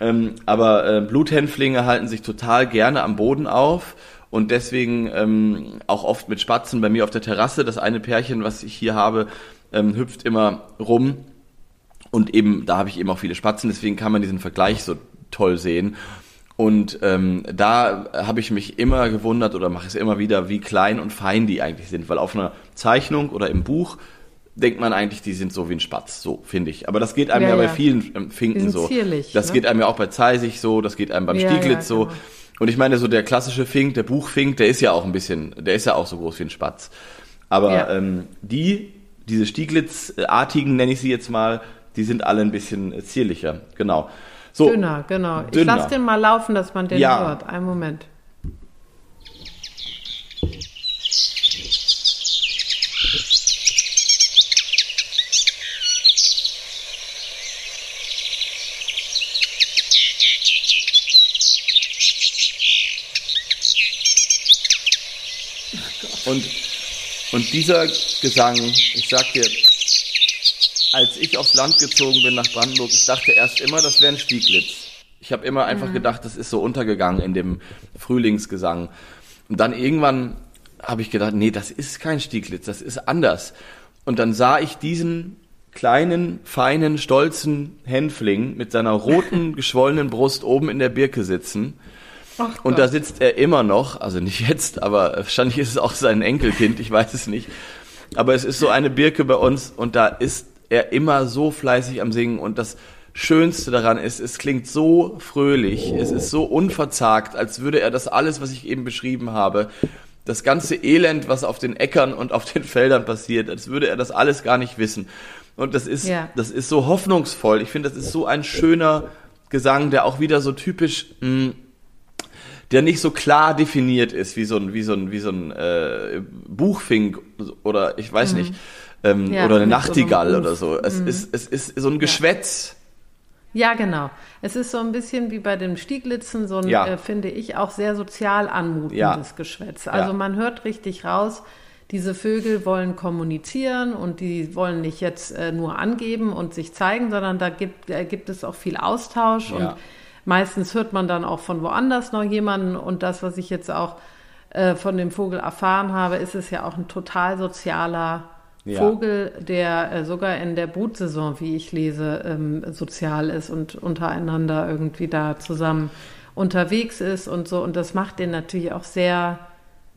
ähm, aber äh, Bluthänflinge halten sich total gerne am Boden auf und deswegen ähm, auch oft mit Spatzen bei mir auf der Terrasse. Das eine Pärchen, was ich hier habe, ähm, hüpft immer rum und eben da habe ich eben auch viele Spatzen, deswegen kann man diesen Vergleich so toll sehen. Und ähm, da habe ich mich immer gewundert oder mache es immer wieder, wie klein und fein die eigentlich sind, weil auf einer Zeichnung oder im Buch denkt man eigentlich, die sind so wie ein Spatz, so finde ich. Aber das geht einem ja, ja bei vielen ähm, Finken so. Zierlich, das ne? geht einem ja auch bei Zeisig so, das geht einem beim ja, Stieglitz genau. so. Und ich meine, so der klassische Fink, der Buchfink, der ist ja auch ein bisschen, der ist ja auch so groß wie ein Spatz. Aber ähm, die, diese Stieglitzartigen, nenne ich sie jetzt mal, die sind alle ein bisschen zierlicher, genau. So, dünner, genau. Dünner. Ich lasse den mal laufen, dass man den ja. hört. Einen Moment. Und, und dieser Gesang, ich sag dir, als ich aufs Land gezogen bin nach Brandenburg, ich dachte erst immer, das wäre ein Stieglitz. Ich habe immer einfach mhm. gedacht, das ist so untergegangen in dem Frühlingsgesang. Und dann irgendwann habe ich gedacht, nee, das ist kein Stieglitz, das ist anders. Und dann sah ich diesen kleinen, feinen, stolzen Hänfling mit seiner roten, *laughs* geschwollenen Brust oben in der Birke sitzen Ach und da sitzt er immer noch, also nicht jetzt, aber wahrscheinlich ist es auch sein Enkelkind, ich weiß es nicht. Aber es ist so eine Birke bei uns und da ist er immer so fleißig am Singen und das Schönste daran ist, es klingt so fröhlich, es ist so unverzagt, als würde er das alles, was ich eben beschrieben habe, das ganze Elend, was auf den Äckern und auf den Feldern passiert, als würde er das alles gar nicht wissen. Und das ist, ja. das ist so hoffnungsvoll. Ich finde, das ist so ein schöner Gesang, der auch wieder so typisch mh, hm, der nicht so klar definiert ist wie so ein, wie so ein, wie so ein äh, Buchfink oder ich weiß mhm. nicht, ähm, ja, oder eine Nachtigall so oder so. Es, mhm. ist, es ist so ein Geschwätz. Ja, genau. Es ist so ein bisschen wie bei den Stieglitzen, so ein, ja. äh, finde ich, auch sehr sozial anmutendes ja. Geschwätz. Also man hört richtig raus, diese Vögel wollen kommunizieren und die wollen nicht jetzt äh, nur angeben und sich zeigen, sondern da gibt, äh, gibt es auch viel Austausch und Meistens hört man dann auch von woanders noch jemanden und das, was ich jetzt auch äh, von dem Vogel erfahren habe, ist es ja auch ein total sozialer ja. Vogel, der äh, sogar in der Brutsaison, wie ich lese, ähm, sozial ist und untereinander irgendwie da zusammen unterwegs ist und so. Und das macht den natürlich auch sehr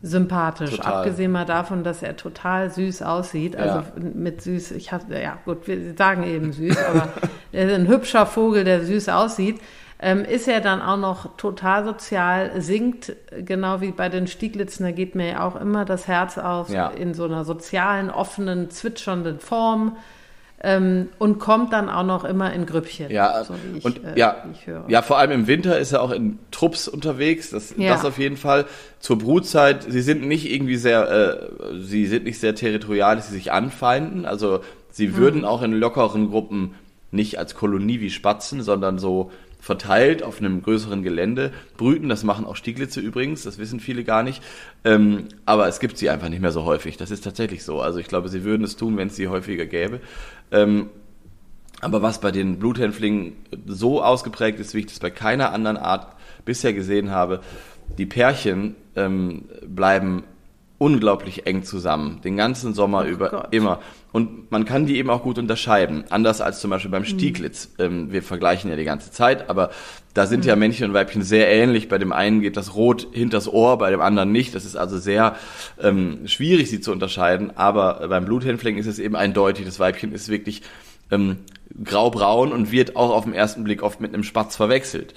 sympathisch. Total. Abgesehen mal davon, dass er total süß aussieht. Also ja. mit süß, ich habe, ja gut, wir sagen eben süß, aber *laughs* er ist ein hübscher Vogel, der süß aussieht ähm, ist er dann auch noch total sozial, singt genau wie bei den Stieglitzen, da geht mir ja auch immer das Herz auf ja. in so einer sozialen, offenen, zwitschernden Form. Ähm, und kommt dann auch noch immer in Grüppchen. Ja, so ich, und äh, ja, ja, vor allem im Winter ist er auch in Trupps unterwegs. Das, ja. das auf jeden Fall. Zur Brutzeit, sie sind nicht irgendwie sehr, äh, sie sind nicht sehr territorial, dass sie sich anfeinden. Also sie würden mhm. auch in lockeren Gruppen nicht als Kolonie wie Spatzen, sondern so verteilt auf einem größeren Gelände brüten. Das machen auch Stieglitze übrigens, das wissen viele gar nicht. Ähm, aber es gibt sie einfach nicht mehr so häufig. Das ist tatsächlich so. Also ich glaube, sie würden es tun, wenn es sie häufiger gäbe. Ähm, aber was bei den Bluthänflingen so ausgeprägt ist, wie ich das bei keiner anderen Art bisher gesehen habe, die Pärchen ähm, bleiben unglaublich eng zusammen, den ganzen Sommer oh über Gott. immer. Und man kann die eben auch gut unterscheiden, anders als zum Beispiel beim mhm. Stieglitz. Mhm. Ähm, wir vergleichen ja die ganze Zeit, aber da sind mhm. ja Männchen und Weibchen sehr ähnlich. Bei dem einen geht das Rot hinters Ohr, bei dem anderen nicht. Das ist also sehr ähm, schwierig, sie zu unterscheiden. Aber beim Bluthänfling ist es eben eindeutig. Das Weibchen ist wirklich ähm, graubraun und wird auch auf den ersten Blick oft mit einem Spatz verwechselt.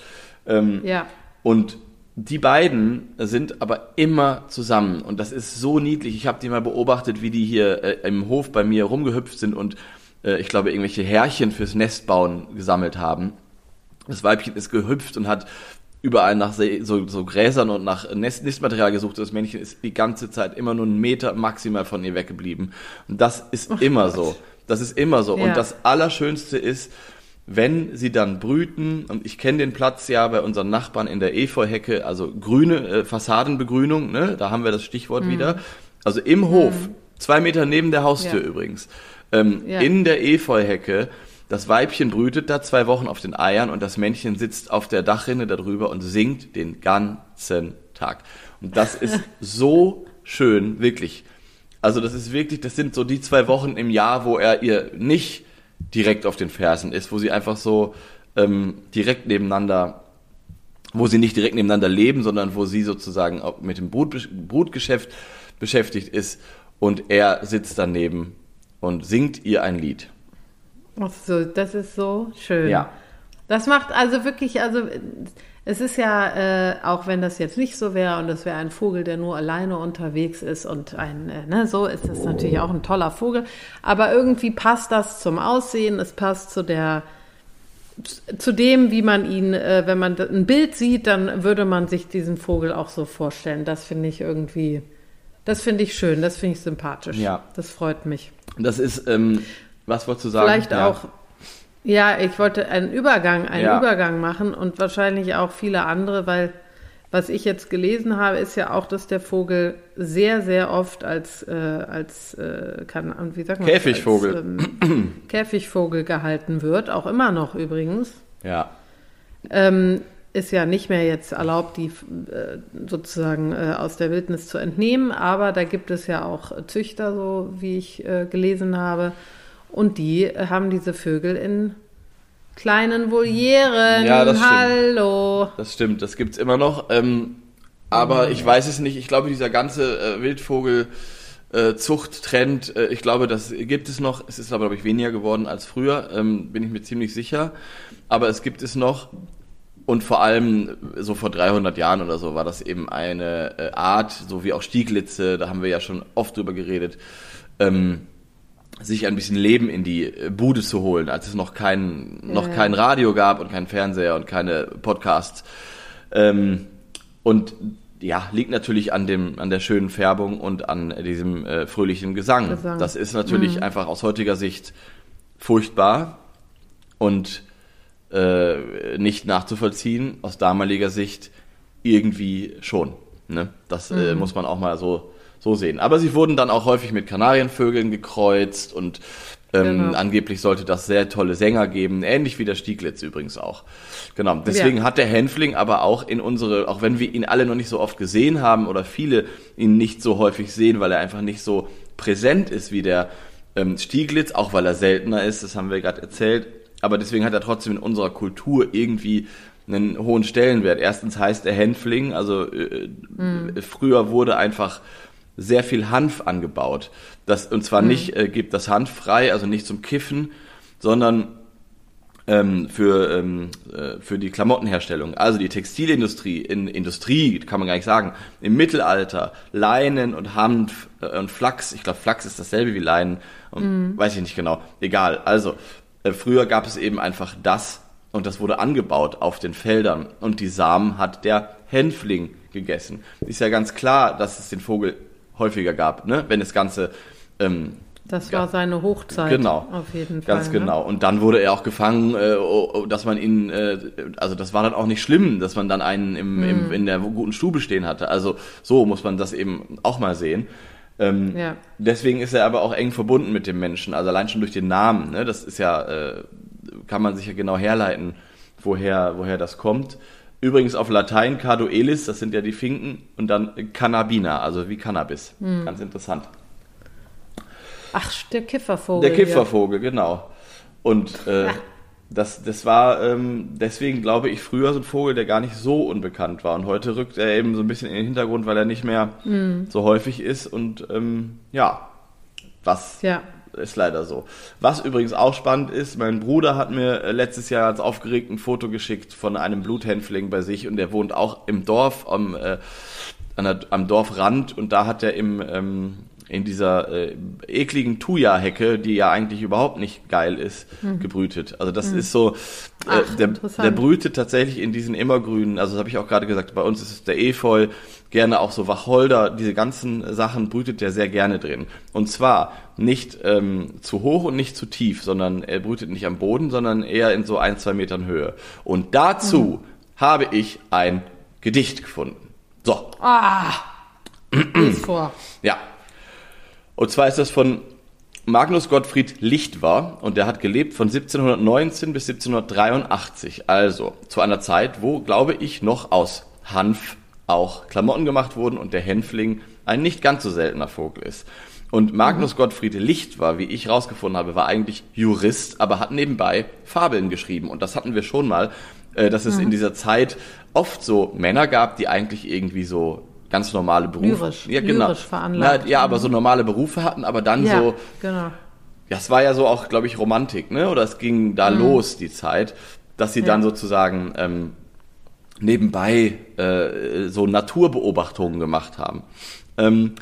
Ähm, ja. Und die beiden sind aber immer zusammen und das ist so niedlich. Ich habe die mal beobachtet, wie die hier äh, im Hof bei mir rumgehüpft sind und äh, ich glaube irgendwelche Härchen fürs Nestbauen gesammelt haben. Das Weibchen ist gehüpft und hat überall nach so, so Gräsern und nach Nest, Nistmaterial gesucht. Das Männchen ist die ganze Zeit immer nur einen Meter maximal von ihr weggeblieben. Und das ist oh immer Gott. so. Das ist immer so. Ja. Und das Allerschönste ist, wenn sie dann brüten, und ich kenne den Platz ja bei unseren Nachbarn in der Efeuhecke, also grüne äh, Fassadenbegrünung, ne, da haben wir das Stichwort mhm. wieder. Also im mhm. Hof, zwei Meter neben der Haustür ja. übrigens, ähm, ja. in der Efeuhecke, das Weibchen brütet da zwei Wochen auf den Eiern und das Männchen sitzt auf der Dachrinne darüber und singt den ganzen Tag. Und das ist *laughs* so schön, wirklich. Also das ist wirklich, das sind so die zwei Wochen im Jahr, wo er ihr nicht direkt auf den Fersen ist, wo sie einfach so ähm, direkt nebeneinander, wo sie nicht direkt nebeneinander leben, sondern wo sie sozusagen auch mit dem Brut, Brutgeschäft beschäftigt ist und er sitzt daneben und singt ihr ein Lied. Ach so, das ist so schön. Ja. Das macht also wirklich, also es ist ja, äh, auch wenn das jetzt nicht so wäre und es wäre ein Vogel, der nur alleine unterwegs ist und ein, äh, ne, so ist das natürlich auch ein toller Vogel. Aber irgendwie passt das zum Aussehen, es passt zu der, zu dem, wie man ihn, äh, wenn man ein Bild sieht, dann würde man sich diesen Vogel auch so vorstellen. Das finde ich irgendwie, das finde ich schön, das finde ich sympathisch. Ja. Das freut mich. Das ist, ähm, was wolltest du sagen? Vielleicht Ja. auch, ja, ich wollte einen Übergang, einen Ja. Übergang machen und wahrscheinlich auch viele andere, weil was ich jetzt gelesen habe, ist ja auch, dass der Vogel sehr, sehr oft als, äh, als äh, kann, wie sagt man? Käfigvogel. Als, ähm, *clears throat* Käfigvogel gehalten wird, auch immer noch übrigens. Ja. Ähm, ist ja nicht mehr jetzt erlaubt, die äh, sozusagen äh, aus der Wildnis zu entnehmen, aber da gibt es ja auch Züchter, so wie ich äh, gelesen habe, und die äh, haben diese Vögel in kleinen Volieren. Ja, das stimmt. Hallo. Das stimmt, das gibt's immer noch. Ähm, aber ich weiß es nicht. Ich glaube, dieser ganze äh, Wildvogel äh, Zuchttrend, äh, ich glaube, das gibt es noch. Es ist aber, glaube ich, weniger geworden als früher, ähm, bin ich mir ziemlich sicher. Aber es gibt es noch. Und vor allem so vor 300 Jahren oder so war das eben eine äh, Art, so wie auch Stieglitze, da haben wir ja schon oft drüber geredet, ähm, sich ein bisschen Leben in die äh, Bude zu holen, als es noch kein, noch Ja. kein Radio gab und kein Fernseher und keine Podcasts. Ähm, und ja, liegt natürlich an dem, an der schönen Färbung und an diesem äh, fröhlichen Gesang. Gesang. Das ist natürlich einfach aus heutiger Sicht furchtbar und äh, nicht nachzuvollziehen. Aus damaliger Sicht irgendwie schon. Ne? Das äh, muss man auch mal so, so sehen. Aber sie wurden dann auch häufig mit Kanarienvögeln gekreuzt und ähm, Genau. angeblich sollte das sehr tolle Sänger geben, ähnlich wie der Stieglitz übrigens auch. Genau. Deswegen Ja. hat der Hänfling aber auch in unsere, auch wenn wir ihn alle noch nicht so oft gesehen haben oder viele ihn nicht so häufig sehen, weil er einfach nicht so präsent ist wie der ähm, Stieglitz, auch weil er seltener ist, das haben wir gerade erzählt. Aber deswegen hat er trotzdem in unserer Kultur irgendwie einen hohen Stellenwert. Erstens heißt er Hänfling, also äh, früher wurde einfach sehr viel Hanf angebaut. Das, und zwar nicht äh, gibt das Hanf frei, also nicht zum Kiffen, sondern ähm, für, ähm, äh, für die Klamottenherstellung. Also die Textilindustrie, in Industrie kann man gar nicht sagen, im Mittelalter, Leinen und Hanf äh, und Flachs, ich glaube Flachs ist dasselbe wie Leinen, und weiß ich nicht genau, egal. Also äh, früher gab es eben einfach das und das wurde angebaut auf den Feldern und die Samen hat der Hänfling gegessen. Ist ja ganz klar, dass es den Vogel häufiger gab, ne? wenn das Ganze ähm, Das war seine Hochzeit. Genau. Auf jeden Fall. Ganz ne? genau. Und dann wurde er auch gefangen, äh, oh, oh, dass man ihn, äh, also das war dann auch nicht schlimm, dass man dann einen im, Hm. im, in der guten Stube stehen hatte. Also so muss man das eben auch mal sehen. Ähm, Ja. Deswegen ist er aber auch eng verbunden mit dem Menschen, also allein schon durch den Namen. Ne? Das ist ja, äh, kann man sich ja genau herleiten, woher, woher das kommt. Übrigens auf Latein Carduelis, das sind ja die Finken, und dann Cannabina, also wie Cannabis. Hm. Ganz interessant. Ach, der Kiffervogel. Der Kiffervogel, genau. Und äh, das, das war ähm, deswegen, glaube ich, früher so ein Vogel, der gar nicht so unbekannt war. Und heute rückt er eben so ein bisschen in den Hintergrund, weil er nicht mehr so häufig ist. Und ähm, ja, was Ja. Ist leider so. Was übrigens auch spannend ist, mein Bruder hat mir äh, letztes Jahr als aufgeregt ein Foto geschickt von einem Bluthänfling bei sich und der wohnt auch im Dorf, am, äh, der, am Dorfrand und da hat er im, ähm, in dieser äh, ekligen Thuja-Hecke, die ja eigentlich überhaupt nicht geil ist, gebrütet. Also das ist so, äh, Ach, der, der brütet tatsächlich in diesen immergrünen, also das habe ich auch gerade gesagt, bei uns ist es der Efeu, gerne auch so Wacholder, diese ganzen Sachen brütet der sehr gerne drin. Und zwar nicht ähm, zu hoch und nicht zu tief, sondern er brütet nicht am Boden, sondern eher in so ein, zwei Metern Höhe. Und dazu habe ich ein Gedicht gefunden. So, Ah, vor. ja. Und zwar ist das von Magnus Gottfried Lichtwer und der hat gelebt von 1719 bis 1783. Also zu einer Zeit, wo, glaube ich, noch aus Hanf auch Klamotten gemacht wurden und der Hänfling ein nicht ganz so seltener Vogel ist. Und Magnus Gottfried Licht war, wie ich rausgefunden habe, war eigentlich Jurist, aber hat nebenbei Fabeln geschrieben. Und das hatten wir schon mal, äh, dass es in dieser Zeit oft so Männer gab, die eigentlich irgendwie so ganz normale Berufe. Lyrisch, ja, genau. lyrisch veranlagt. Na, ja, aber so normale Berufe hatten, aber dann Ja, so, genau. ja, es war ja so auch, glaube ich, Romantik, ne? Oder es ging da los, die Zeit, dass sie dann sozusagen ähm, nebenbei äh, so Naturbeobachtungen gemacht haben. Ähm,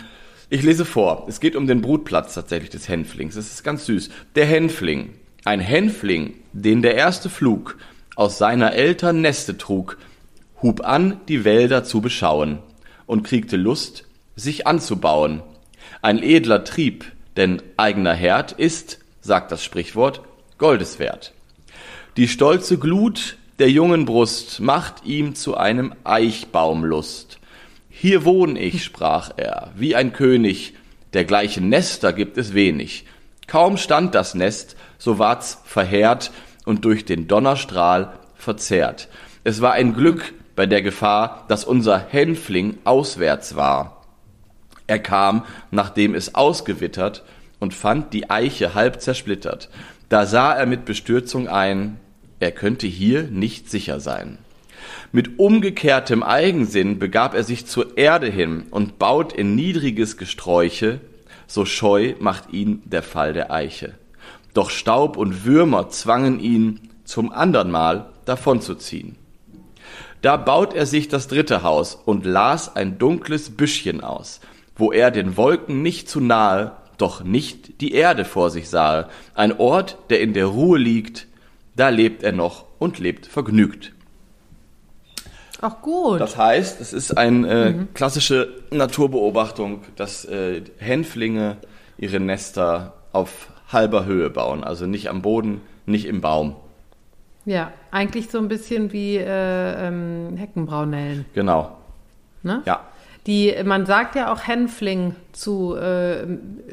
ich lese vor. Es geht um den Brutplatz tatsächlich des Hänflings. Es ist ganz süß. Der Hänfling. Ein Hänfling, den der erste Flug aus seiner Eltern Neste trug, hub an, die Wälder zu beschauen und kriegte Lust, sich anzubauen. Ein edler Trieb, denn eigener Herd ist, sagt das Sprichwort, Goldes wert. Die stolze Glut der jungen Brust macht ihm zu einem Eichbaum Lust. Hier wohn ich, sprach er, wie ein König, dergleichen Nester gibt es wenig. Kaum stand das Nest, so ward's verheert und durch den Donnerstrahl verzehrt. Es war ein Glück bei der Gefahr, dass unser Hänfling auswärts war. Er kam, nachdem es ausgewittert, und fand die Eiche halb zersplittert. Da sah er mit Bestürzung ein, er könnte hier nicht sicher sein. Mit umgekehrtem Eigensinn begab er sich zur Erde hin und baut in niedriges Gesträuche, so scheu macht ihn der Fall der Eiche. Doch Staub und Würmer zwangen ihn, zum andern Mal davonzuziehen. Da baut er sich das dritte Haus und las ein dunkles Büschchen aus, wo er den Wolken nicht zu nahe, doch nicht die Erde vor sich sahe, ein Ort, der in der Ruhe liegt, da lebt er noch und lebt vergnügt. Auch gut. Das heißt, es ist eine äh, klassische Naturbeobachtung, dass äh, Hänflinge ihre Nester auf halber Höhe bauen, also nicht am Boden, nicht im Baum. ja, eigentlich so ein bisschen wie äh, ähm, Heckenbraunellen. Genau. Ne? Ja. Die, man sagt ja auch Hänfling zu, äh,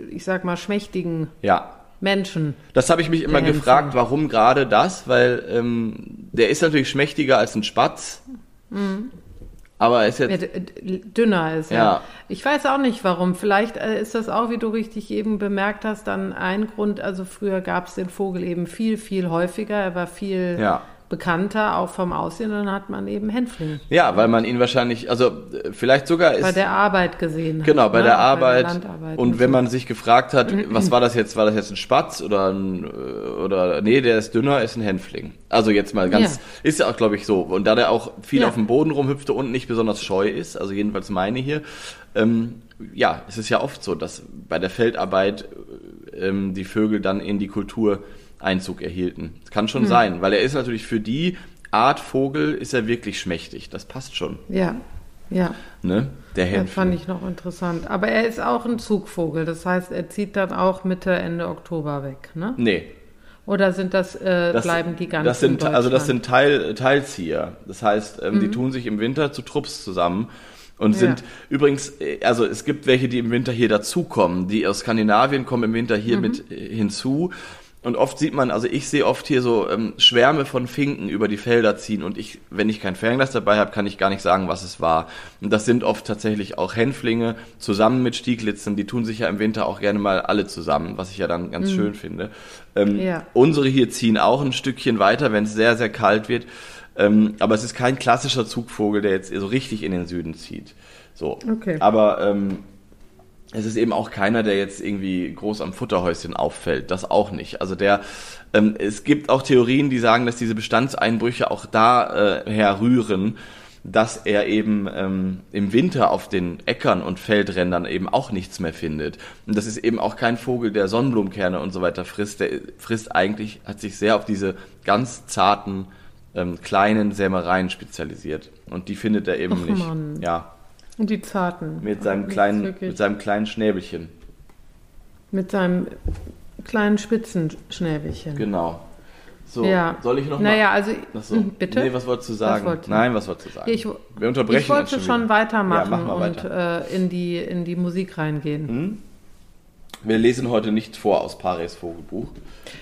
ich sag mal, schmächtigen Ja. Menschen. Das habe ich mich immer Hänfling. gefragt, warum gerade das, weil ähm, der ist natürlich schmächtiger als ein Spatz. Aber er ist jetzt. dünner ist, ja. Ja. Ich weiß auch nicht warum. Vielleicht äh, ist das auch, wie du richtig eben bemerkt hast, dann ein Grund. Also früher gab es den Vogel eben viel, viel häufiger. Er war viel Ja. Bekannter, auch vom Aussehen. Dann hat man eben Hänfling Ja, weil man ihn wahrscheinlich, also äh, vielleicht sogar ist. bei der Arbeit gesehen hat. Genau, bei ne? der Arbeit. Landarbeit und wenn man sich gefragt hat, was war das jetzt, war das jetzt ein Spatz oder ein, äh, oder, nee, der ist dünner, ist ein Hänfling. Also jetzt mal ganz, Ja. ist ja auch, glaube ich, so. Und da der auch viel Ja. auf dem Boden rumhüpfte und nicht besonders scheu ist, also jedenfalls meine hier, ähm, ja, es ist ja oft so, dass bei der Feldarbeit äh, ähm, die Vögel dann in die Kultur Einzug erhielten. Das kann schon sein, weil er ist natürlich für die Art Vogel ist er wirklich schmächtig. Das passt schon, Ja, ja. ne? Der Das Hänfling. fand ich noch interessant. Aber er ist auch ein Zugvogel. Das heißt, er zieht dann auch Mitte, Ende Oktober weg, ne? Nee, Oder sind das, äh, Das, bleiben die ganz das sind, in Also das? Mhm. sind Teil, Teilzieher. Das heißt, ähm, die tun sich im Winter zu Trupps zusammen und sind Ja. übrigens, äh, also es gibt welche, die im Winter hier dazukommen. Die aus Skandinavien kommen im Winter Mhm. hier mit äh, hinzu. Und oft sieht man, also ich sehe oft hier so ähm, Schwärme von Finken über die Felder ziehen und ich, wenn ich kein Fernglas dabei habe, kann ich gar nicht sagen, was es war. Und das sind oft tatsächlich auch Hänflinge zusammen mit Stieglitzen, die tun sich ja im Winter auch gerne mal alle zusammen, was ich ja dann ganz schön finde. Ähm, Ja. Unsere hier ziehen auch ein Stückchen weiter, wenn es sehr, sehr kalt wird. Ähm, aber es ist kein klassischer Zugvogel, der jetzt so richtig in den Süden zieht. So. Okay. Aber ähm, es ist eben auch keiner, der jetzt irgendwie groß am Futterhäuschen auffällt. Das auch nicht. Also der, ähm, es gibt auch Theorien, die sagen, dass diese Bestandseinbrüche auch da äh, herrühren, dass er eben ähm, im Winter auf den Äckern und Feldrändern eben auch nichts mehr findet. Und das ist eben auch kein Vogel, der Sonnenblumenkerne und so weiter frisst. Der frisst eigentlich, hat sich sehr auf diese ganz zarten, ähm, kleinen Sämereien spezialisiert. Und die findet er eben Ach, nicht. Mann. Ja, Und die Zarten. mit seinem kleinen, mit seinem kleinen Schnäbelchen. Mit seinem kleinen Spitzenschnäbelchen. Genau. So, Ja. soll ich noch Naja, mal? also, Ach so. hm, *laughs* bitte? Nee, was wolltest du sagen? du? Nein, was wolltest du sagen? Ich, Wir unterbrechen ich wollte schon, wieder. weitermachen Ja, mach und äh, in, die, in die Musik reingehen. Wir lesen heute nicht vor aus Pares Vogelbuch,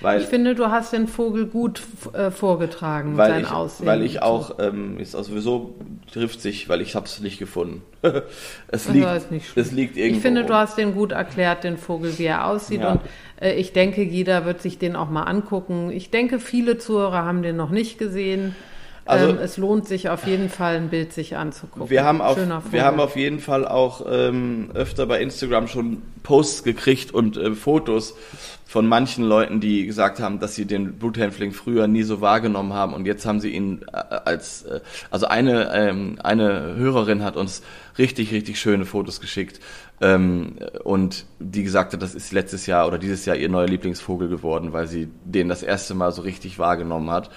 weil Ich finde, du hast den Vogel gut äh, vorgetragen, weil sein ich, Aussehen. weil ich auch ähm, ist also sowieso trifft sich, weil ich habe es nicht gefunden. *laughs* es so. liegt, ist nicht es liegt irgendwo. Ich finde, du hast den gut erklärt, den Vogel, wie er aussieht. Ja. Und äh, ich denke, jeder wird sich den auch mal angucken. Ich denke, viele Zuhörer haben den noch nicht gesehen. Also- ähm, es lohnt sich auf jeden Fall, ein Bild sich anzugucken. Wir haben, auf, wir haben auf jeden Fall auch ähm, öfter bei Instagram schon Posts gekriegt und äh, Fotos von manchen Leuten, die gesagt haben, dass sie den Bluthänfling früher nie so wahrgenommen haben und jetzt haben sie ihn äh, als, äh, also eine, ähm, eine Hörerin hat uns richtig, richtig schöne Fotos geschickt ähm, und die gesagt hat, das ist letztes Jahr oder dieses Jahr ihr neuer Lieblingsvogel geworden, weil sie den das erste Mal so richtig wahrgenommen hat.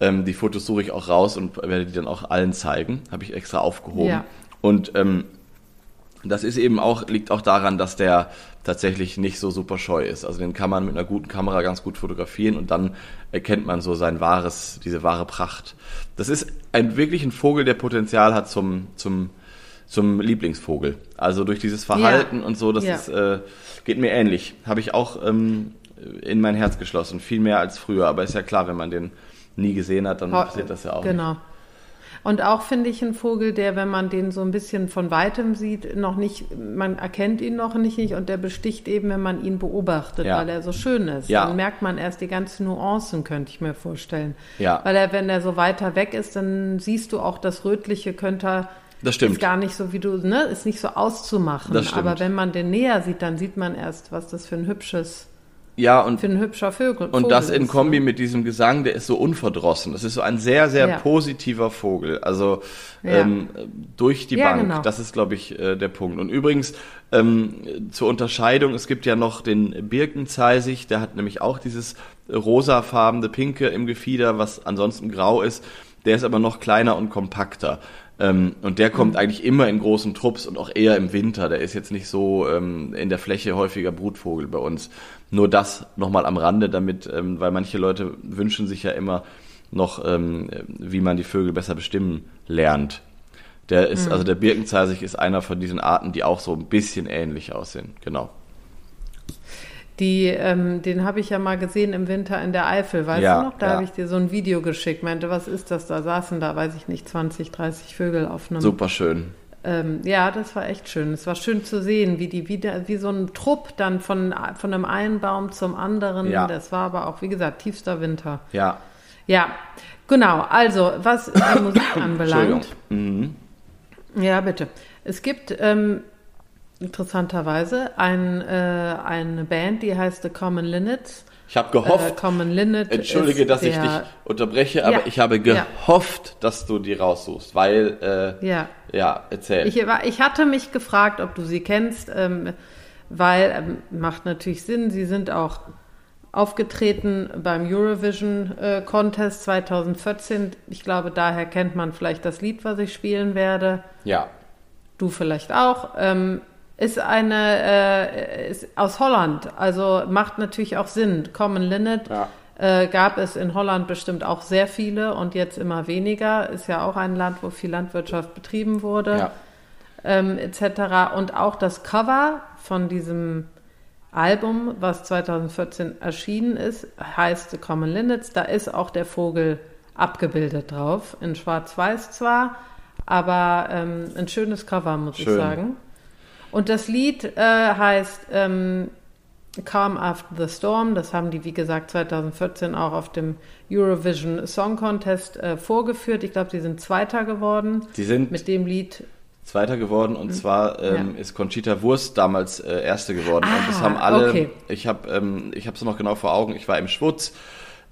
Ähm, die Fotos suche ich auch raus und werde die dann auch allen zeigen. Habe ich extra aufgehoben. Ja. Und ähm, das ist eben auch, liegt auch daran, dass der tatsächlich nicht so super scheu ist. Also den kann man mit einer guten Kamera ganz gut fotografieren und dann erkennt man so sein wahres, diese wahre Pracht. Das ist ein wirklich ein Vogel, der Potenzial hat zum, zum, zum Lieblingsvogel. Also durch dieses Verhalten und so, das Ja. ist, äh, geht mir ähnlich. Habe ich auch ähm, in mein Herz geschlossen. Viel mehr als früher. Aber ist ja klar, wenn man den nie gesehen hat, dann passiert das ja auch. Genau. Und auch finde ich ein Vogel, der, wenn man den so ein bisschen von weitem sieht, noch nicht, man erkennt ihn noch nicht und der besticht eben, wenn man ihn beobachtet, Ja. weil er so schön ist. Ja. Dann merkt man erst die ganzen Nuancen, könnte ich mir vorstellen. Ja. Weil er, wenn er so weiter weg ist, dann siehst du auch das Rötliche könnte er Das stimmt. Ist gar nicht so, wie du, ne, ist nicht so auszumachen. Das stimmt. Aber wenn man den näher sieht, dann sieht man erst, was das für ein hübsches, Ja, und für ein hübscher Vögel, Und Vogel das in Kombi mit diesem Gesang, der ist so unverdrossen. Das ist so ein sehr, sehr Ja. positiver Vogel. Also Ja. ähm, durch die Ja, Bank. genau. Das ist, glaube ich, äh, der Punkt. Und übrigens ähm, zur Unterscheidung, es gibt ja noch den Birkenzeisig, der hat nämlich auch dieses rosafarbene Pinke im Gefieder, was ansonsten grau ist. Der ist aber noch kleiner und kompakter. Ähm, und der Mhm. kommt eigentlich immer in großen Trupps und auch eher im Winter. Der ist jetzt nicht so ähm, in der Fläche häufiger Brutvogel bei uns. Nur das nochmal am Rande, damit, ähm, weil manche Leute wünschen sich ja immer noch, ähm, wie man die Vögel besser bestimmen lernt. Der ist, also der Birkenzeisig ist einer von diesen Arten, die auch so ein bisschen ähnlich aussehen. Genau. Die, ähm, den habe ich ja mal gesehen im Winter in der Eifel, weißt Ja, du noch? Da ja. habe ich dir so ein Video geschickt, meinte, was ist das? Da saßen da, weiß ich nicht, 20, 30 Vögel auf einem. Super schön. Ähm, ja, das war echt schön. Es war schön zu sehen, wie die wieder, wie so ein Trupp dann von, von einem einen Baum zum anderen. Ja. Das war aber auch, wie gesagt, tiefster Winter. Ja. Ja, genau. Also, was die Musik *coughs* anbelangt. Mhm. Ja, bitte. Es gibt ähm, interessanterweise ein, äh, eine Band, die heißt The Common Linnets. Ich habe Äh, gehofft, Common Linnet entschuldige, dass ich der, dich unterbreche, aber Ja, ich habe ja. gehofft, dass du die raussuchst, weil, äh, Ja, ja, erzähl. ich, war- ich hatte mich gefragt, ob du sie kennst, ähm, weil, ähm, macht natürlich Sinn, sie sind auch aufgetreten beim Eurovision äh, Contest 2014. Ich glaube, daher kennt man vielleicht das Lied, was ich spielen werde. ja. Du vielleicht auch. Ähm, ist eine, äh, ist aus Holland, also macht natürlich auch Sinn. Common Linnet Ja. äh, gab es in Holland bestimmt auch sehr viele und jetzt immer weniger. Ist ja auch ein Land, wo viel Landwirtschaft betrieben wurde, Ja. ähm, etc. Und auch das Cover von diesem Album, was 2014 erschienen ist, heißt The Common Linnets. Da ist auch der Vogel abgebildet drauf, in Schwarz-Weiß zwar, aber ähm, ein schönes Cover, muss ich Schön. sagen. Und das Lied äh, heißt ähm, Calm After the Storm. Das haben die, wie gesagt, 2014 auch auf dem Eurovision Song Contest äh, vorgeführt. Ich glaube, die sind Zweiter geworden Die sind mit dem Lied. Zweiter geworden und zwar ähm, ist Conchita Wurst damals äh, Erste geworden. und das Ah, haben alle, okay. ich habe ähm, ich es noch genau vor Augen, ich war im Schwutz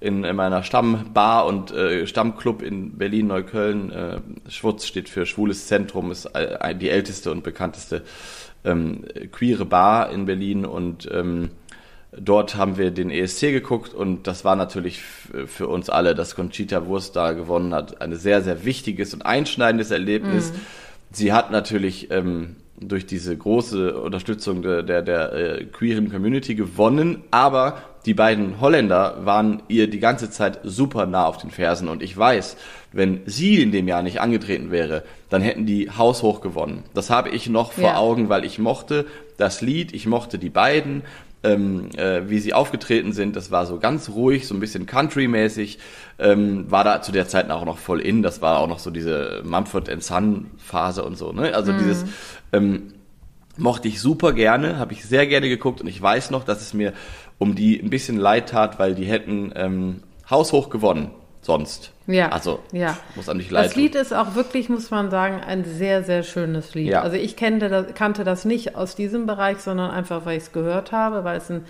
in, in meiner Stammbar und äh, Stammclub in Berlin-Neukölln. Äh, Schwutz steht für Schwules Zentrum, ist äh, die älteste und bekannteste ähm, queere Bar in Berlin und ähm, dort haben wir den ESC geguckt und das war natürlich für uns alle, dass Conchita Wurst da gewonnen hat, ein sehr, sehr wichtiges und einschneidendes Erlebnis. Sie hat natürlich ähm, durch diese große Unterstützung der, der, der äh, queeren Community gewonnen, aber die beiden Holländer waren ihr die ganze Zeit super nah auf den Fersen und ich weiß, wenn sie in dem Jahr nicht angetreten wäre, dann hätten die haushoch gewonnen. Das habe ich noch vor Ja. Augen, weil ich mochte das Lied, ich mochte die beiden, ähm, äh, wie sie aufgetreten sind. Das war so ganz ruhig, so ein bisschen Country-mäßig. Ähm, war da zu der Zeit auch noch voll in. Das war auch noch so diese Mumford Son Phase und so. Ne? Also dieses ähm, mochte ich super gerne, habe ich sehr gerne geguckt und ich weiß noch, dass es mir um die ein bisschen leid tat, weil die hätten ähm, haushoch gewonnen sonst. Ja. Also ja. muss an dich leid Das Lied ist auch wirklich, muss man sagen, ein sehr, sehr schönes Lied. Ja. Also ich kannte das, kannte das nicht aus diesem Bereich, sondern einfach, weil ich es gehört habe, weil es ein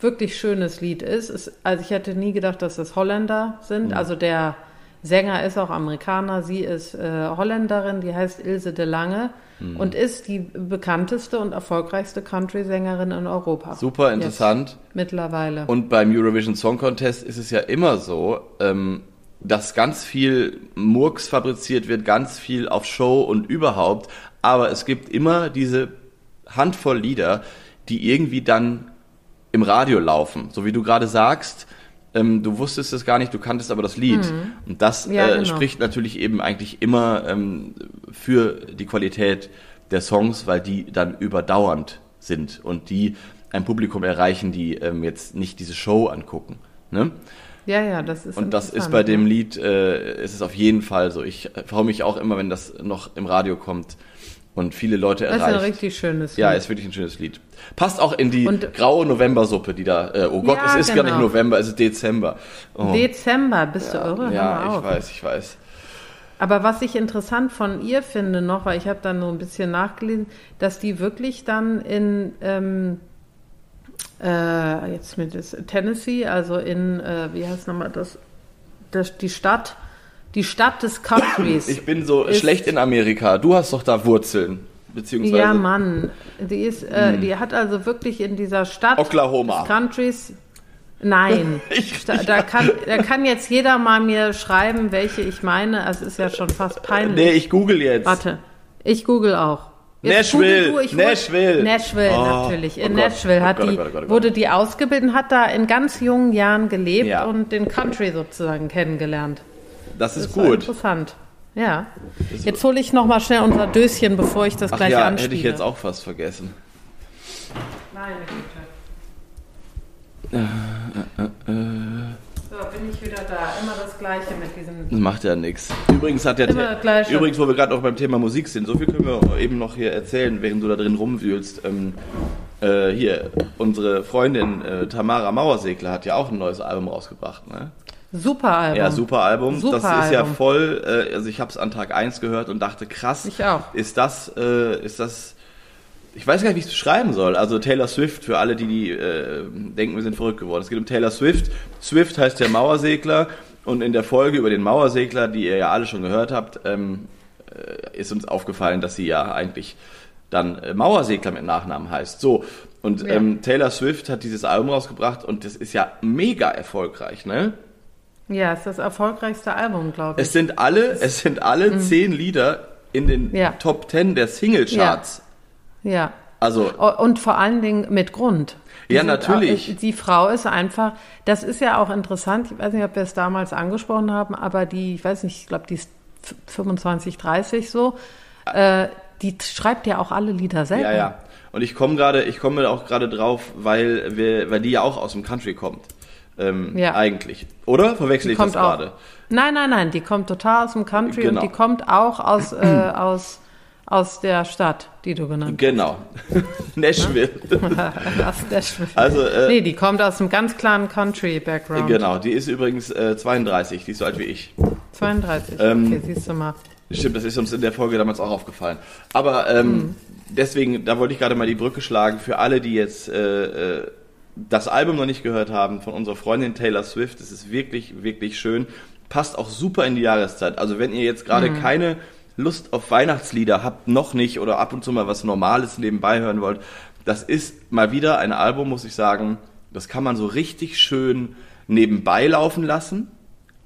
wirklich schönes Lied ist. Es, also ich hätte nie gedacht, dass das Holländer sind. Mhm. Also der Sänger ist auch Amerikaner, sie ist äh, Holländerin, die heißt Ilse de Lange Mhm. und ist die bekannteste und erfolgreichste Country-Sängerin in Europa. Super interessant. mittlerweile. Und beim Eurovision Song Contest ist es ja immer so, ähm, dass ganz viel Murks fabriziert wird, ganz viel auf Show und überhaupt. Aber es gibt immer diese Handvoll Lieder, die irgendwie dann im Radio laufen. So wie du gerade sagst, ähm, du wusstest es gar nicht, du kanntest aber das Lied. Und das Ja, äh, genau. spricht natürlich eben eigentlich immer ähm, für die Qualität der Songs, weil die dann überdauernd sind und die ein Publikum erreichen, die ähm, jetzt nicht diese Show angucken. Ne? ja, ja, das ist Und das ist bei dem Lied, äh, ist es auf jeden Fall so. Ich freue mich auch immer, wenn das noch im Radio kommt und viele Leute Das ist ein erreicht. richtig schönes Ja, Lied. ist wirklich ein schönes Lied. Passt auch in die Und- graue Novembersuppe, die da, äh, oh Gott, Ja, es ist gar nicht genau. November, es ist Dezember. Oh. Dezember, bist du irre? Ja, ich auf. weiß, ich weiß. Aber was ich interessant von ihr finde noch, weil ich habe dann so ein bisschen nachgelesen, dass die wirklich dann in ähm, äh, jetzt mit Tennessee, also in äh, wie heißt nochmal das, das die Stadt, die Stadt des Countries. Ich bin so schlecht in Amerika. Du hast doch da Wurzeln, beziehungsweise ja, Mann, die ist, äh, die hat also wirklich in dieser Stadt Hm. Oklahoma. des Countries. Nein, *laughs* Ich- da, da, kann, da kann jetzt jeder mal mir schreiben, welche ich meine. Es ist ja schon fast peinlich. Nee, ich google jetzt. Warte, ich google auch. Nashville, google du, Nashville. Nashville, Oh, natürlich. oh In Gott, Nashville oh hat Gott, oh die, Gott, oh Gott, oh wurde die ausgebildet und hat da in ganz jungen Jahren gelebt Ja. und den Country sozusagen kennengelernt. Das ist Das war gut. interessant. Ja. Jetzt hole ich noch mal schnell unser Döschen, bevor ich das Ach gleich ja, anspiele. hätte ich jetzt auch fast vergessen. Meine Güte. Äh, So, bin ich wieder da. Immer das Gleiche mit diesem. Das macht ja nichts. Übrigens hat der gleich. Übrigens, wo wir gerade auch beim Thema Musik sind, so viel können wir eben noch hier erzählen, während du da drin rumwühlst. Ähm, äh, hier, unsere Freundin äh, Tamara Mauersegler hat ja auch ein neues Album rausgebracht, ne? Super Album. Ja, super Album. Super das ist ja Album. voll, äh, also ich habe es an Tag 1 gehört und dachte, krass, Ich auch. ist das, äh, ist das, ich weiß gar nicht, wie ich es beschreiben soll. Also Taylor Swift, für alle, die, die äh, denken, wir sind verrückt geworden. Es geht um Taylor Swift. Swift heißt der Mauersegler und in der Folge über den Mauersegler, die ihr ja alle schon gehört habt, ähm, äh, ist uns aufgefallen, dass sie ja eigentlich dann äh, Mauersegler mit Nachnamen heißt. So, und Ja. ähm, Taylor Swift hat dieses Album rausgebracht und das ist ja mega erfolgreich, ne? Ja, ist das erfolgreichste Album, glaube ich. Es sind alle, es sind alle zehn Lieder in den Mhm. Ja. Top Ten der Singlecharts. ja. Also, Und vor allen Dingen mit Grund. Die Ja, sind natürlich. Auch, die Frau ist einfach, das ist ja auch interessant, ich weiß nicht, ob wir es damals angesprochen haben, aber die, ich weiß nicht, ich glaube, die ist 25, 30 so, äh, die schreibt ja auch alle Lieder selber. ja, ja. Und ich komme gerade, ich komme auch gerade drauf, weil wir, weil die ja auch aus dem Country kommt. Ähm, Ja. Eigentlich. Oder? Verwechsel Die ich das auch. gerade? Nein, nein, nein, die kommt total aus dem Country Genau. und die kommt auch aus, *clears throat* äh, aus, aus der Stadt, die du genannt Genau. *laughs* Nashville. hast. *laughs* aus Nashville. Also, äh, nee, die kommt aus einem ganz klaren Country-Background. genau. Die ist übrigens äh, 32, die ist so alt wie ich. 32. Ähm, okay, siehst du mal. Stimmt, das ist uns in der Folge damals auch aufgefallen. Aber ähm, Mhm. deswegen, da wollte ich gerade mal die Brücke schlagen für alle, die jetzt äh, äh, das Album noch nicht gehört haben von unserer Freundin Taylor Swift. Es ist wirklich, wirklich schön. Passt auch super in die Jahreszeit. Also wenn ihr jetzt gerade Mhm. keine Lust auf Weihnachtslieder habt, noch nicht oder ab und zu mal was Normales nebenbei hören wollt, das ist mal wieder ein Album, muss ich sagen, das kann man so richtig schön nebenbei laufen lassen.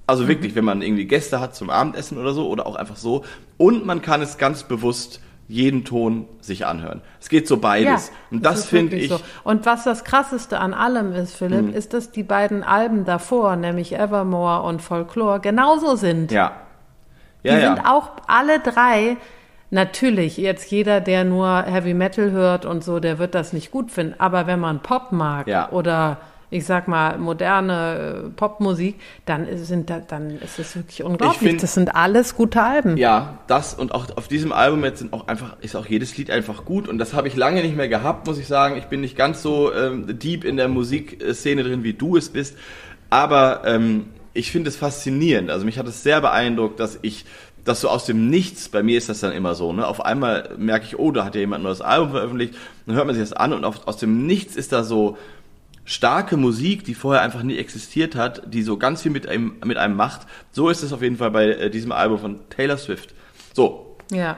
Also Mhm. wirklich, wenn man irgendwie Gäste hat zum Abendessen oder so oder auch einfach so. Und man kann es ganz bewusst jeden Ton sich anhören. Es geht so beides. und das, finde ich, So. Und was das krasseste an allem ist, Philipp, Mhm. ist, dass die beiden Alben davor, nämlich Evermore und Folklore, genauso sind. ja. Die Ja, sind ja. auch alle drei, natürlich, jetzt jeder, der nur Heavy Metal hört und so, der wird das nicht gut finden. Aber wenn man Pop mag Ja. oder ich sag mal moderne äh, Popmusik, dann ist, sind da, dann ist es wirklich unglaublich. find- das sind alles gute Alben. Ja, das und auch auf diesem Album jetzt sind auch einfach, ist auch jedes Lied einfach gut und das habe ich lange nicht mehr gehabt, muss ich sagen. Ich bin nicht ganz so ähm, deep in der Musikszene drin, wie du es bist, aber ähm, ich finde es faszinierend. Also mich hat es sehr beeindruckt, dass ich dass so aus dem Nichts, bei mir ist das dann immer so, ne? Auf einmal merke ich, oh, da hat ja jemand ein neues Album veröffentlicht, dann hört man sich das an und auf, aus dem Nichts ist da so starke Musik, die vorher einfach nie existiert hat, die so ganz viel mit einem, mit einem macht. So ist es auf jeden Fall bei äh, diesem Album von Taylor Swift. So. Ja.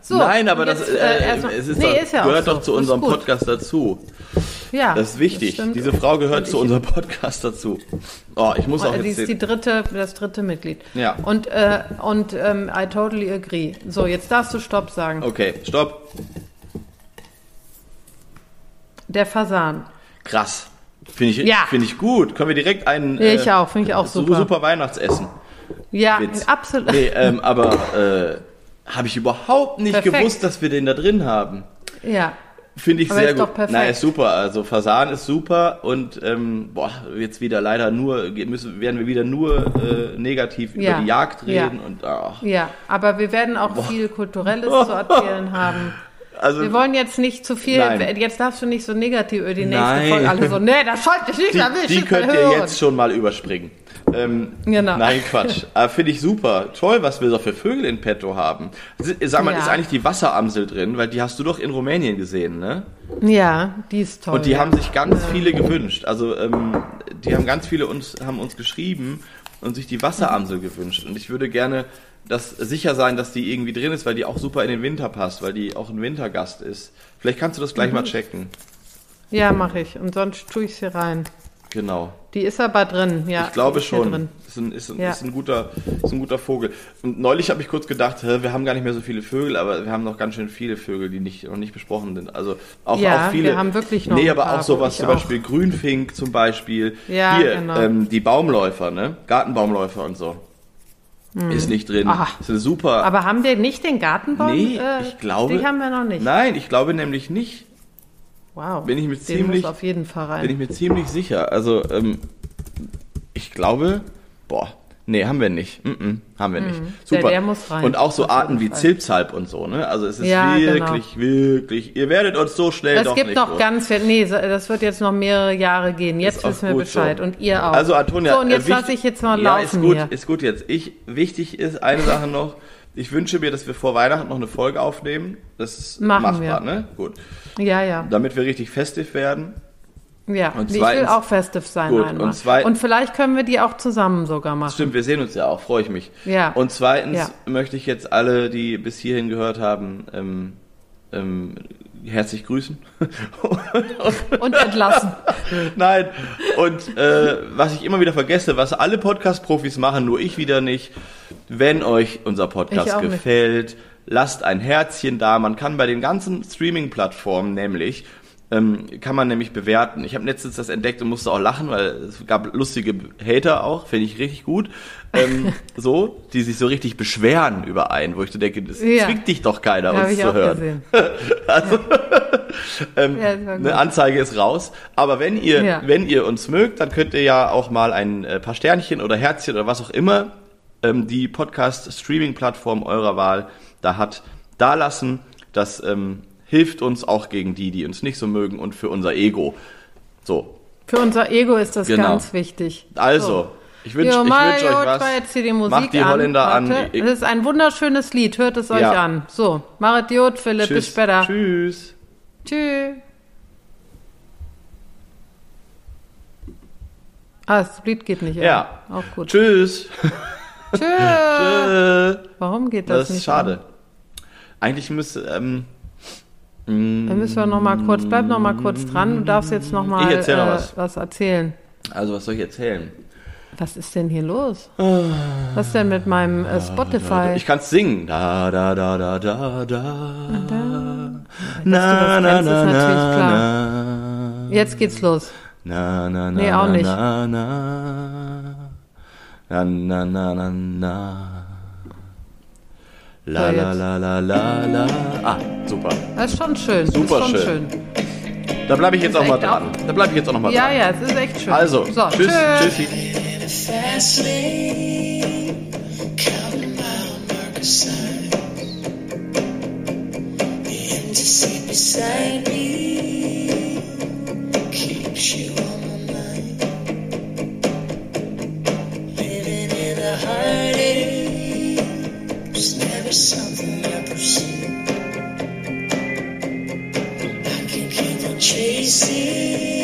So, Nein, aber und das jetzt, äh, erstmal- es ist nee, doch, ist ja auch gehört so. doch zu unserem. Podcast dazu. Ja, Das ist wichtig. stimmt. Diese Frau gehört zu unserem Podcast dazu. Oh, ich muss auch Sie jetzt ist die dritte, das dritte Mitglied. Ja. Und, äh, und ähm, I totally agree. So, jetzt darfst du Stopp sagen. Okay, stopp. Der Fasan. Krass. Finde ich, Ja. finde ich gut. Können wir direkt einen Ja, ich auch, finde ich auch super. super Weihnachtsessen. Ja, Witz. absolut. Nee, ähm, aber äh, habe ich überhaupt nicht Perfekt. gewusst, dass wir den da drin haben. Ja. Finde ich Aber sehr ist gut. doch perfekt. Na, ist super. Also Fasan ist super und ähm, boah, jetzt wieder leider nur müssen werden wir wieder nur äh, negativ Ja. über die Jagd Ja. reden und ach, Ja, aber wir werden auch viel Kulturelles *laughs* zu erzählen haben. Also Wir wollen jetzt nicht zu viel, Nein. jetzt darfst du nicht so negativ über die nächste Nein. Folge. Alle so, nee, das sollte ich nicht, die, da will ich die könnt ihr jetzt schon mal überspringen. Ähm, Genau. Nein, Quatsch. Aber *laughs* finde ich super. Toll, was wir so für Vögel in petto haben. Sag mal, Ja. ist eigentlich die Wasseramsel drin? Weil die hast du doch in Rumänien gesehen, ne? Ja, die ist toll. Und die ja. haben sich ganz viele gewünscht. Also ähm, die haben ganz viele uns haben uns geschrieben und sich die Wasseramsel gewünscht. Und ich würde gerne das sicher sein, dass die irgendwie drin ist, weil die auch super in den Winter passt, weil die auch ein Wintergast ist. Vielleicht kannst du das gleich mal checken. Ja, mache ich. Und sonst tue ich sie rein. Genau. Die ist aber drin, ja. Ich glaube ist schon. Drin. Ist ein, ist, ein, Ja. ist, ein guter, ist ein guter Vogel. Und neulich habe ich kurz gedacht, hä, wir haben gar nicht mehr so viele Vögel, aber wir haben noch ganz schön viele Vögel, die nicht, noch nicht besprochen sind. Also auch, Ja, auch viele. wir haben wirklich noch Nee, aber paar, auch sowas, zum auch. Beispiel Grünfink zum Beispiel. Ja, Hier, genau. ähm, die Baumläufer, ne? Gartenbaumläufer und so. Ist nicht drin. Ah. Ist eine super. Hm. Aber haben wir nicht den Gartenbaum? nee, äh, ich glaube. Die haben wir noch nicht. Nein, ich glaube nämlich nicht. Wow. bin ich mir Den ziemlich- auf jeden Fall rein. Bin ich mir ziemlich sicher. Also, ähm, ich glaube, boah, nee, haben wir nicht. Mm -mm, haben wir nicht. Super. Mhm. Der- der muss rein. Und auch so Arten wie. Zilpzalp und so, ne? Also es ist Ja, wirklich, wirklich, ihr werdet uns so schnell es gibt noch ganz viel, nee, das wird jetzt noch mehrere Jahre gehen. Jetzt wissen wir Bescheid so. und ihr auch. Also Antonia, so, und jetzt äh, lasse ich jetzt mal ja, laufen ist gut, hier. ist gut jetzt. Ich, wichtig ist eine Sache noch. Ich wünsche mir, dass wir vor Weihnachten noch eine Folge aufnehmen. Das ist Machen machbar, wir. ne? Gut. Ja, ja. Damit wir richtig festiv werden. Ja, Und ich will zweitens- auch festive sein Gut, einmal. und zweit- und vielleicht können wir die auch zusammen sogar machen. Stimmt, wir sehen uns ja auch, freue ich mich. Ja. Und zweitens Ja. möchte ich jetzt alle, die bis hierhin gehört haben, ähm, ähm, herzlich grüßen. *laughs* Und entlassen. *laughs* Nein, und äh, was ich immer wieder vergesse, was alle Podcast-Profis machen, nur ich wieder nicht, wenn euch unser Podcast auch nicht. gefällt, lasst ein Herzchen da. Man kann bei den ganzen Streaming-Plattformen nämlich ähm, kann man nämlich bewerten. Ich habe letztens das entdeckt und musste auch lachen, weil es gab lustige Hater auch, finde ich richtig gut. Ähm, *laughs* so, die sich so richtig beschweren über einen, wo ich so denke, das Ja. zwingt dich doch keiner, Habe uns ich zu hören. gesehen. *laughs* Ähm, Ja, eine Anzeige ist raus. Aber wenn ihr, Ja. wenn ihr uns mögt, dann könnt ihr ja auch mal ein äh, paar Sternchen oder Herzchen oder was auch immer ähm, die Podcast-Streaming-Plattform eurer Wahl da hat, da lassen. Das ähm, hilft uns auch gegen die, die uns nicht so mögen und für unser Ego. So, Für unser Ego ist das Genau. ganz wichtig. also, So. ich wünsche wünsch euch was. jetzt hier die Musik Macht die an. Holländer an. Ich- Das ist ein wunderschönes Lied. Hört es euch Ja. an. So, Marit Jod, Philipp, bis Tschüss. später. Tschüss. Tschüss. Ah, das Lied geht nicht. Ja. Auch gut. Tschüss. Tschüss. *laughs* Tschüss. Warum geht das, Das nicht? ist schade. Eigentlich müsste, ähm, Dann müssen wir noch mal kurz, bleib noch mal kurz dran. Du darfst jetzt noch mal Ich erzähl äh, was. was erzählen. Also was soll ich erzählen? Was ist denn hier los? Was denn mit meinem äh, Spotify? Ich kann's singen. Da, da, da, da, da, da. Na, na, ist na, na, na. Jetzt geht's los. Na, na, na, Nee, auch nicht. Na, na, na, na, na, na, na. La, la, la, la, la, la. Ah, super. Das ist schon schön. Super ist schon schön. Da bleibe ich jetzt auch mal dran. Da bleibe ich jetzt auch noch mal Ja, dran. ja, es ist echt schön. Also, so, tschüss, tschüss. tschüssi. beside me keeps you something I pursued. I can keep on chasing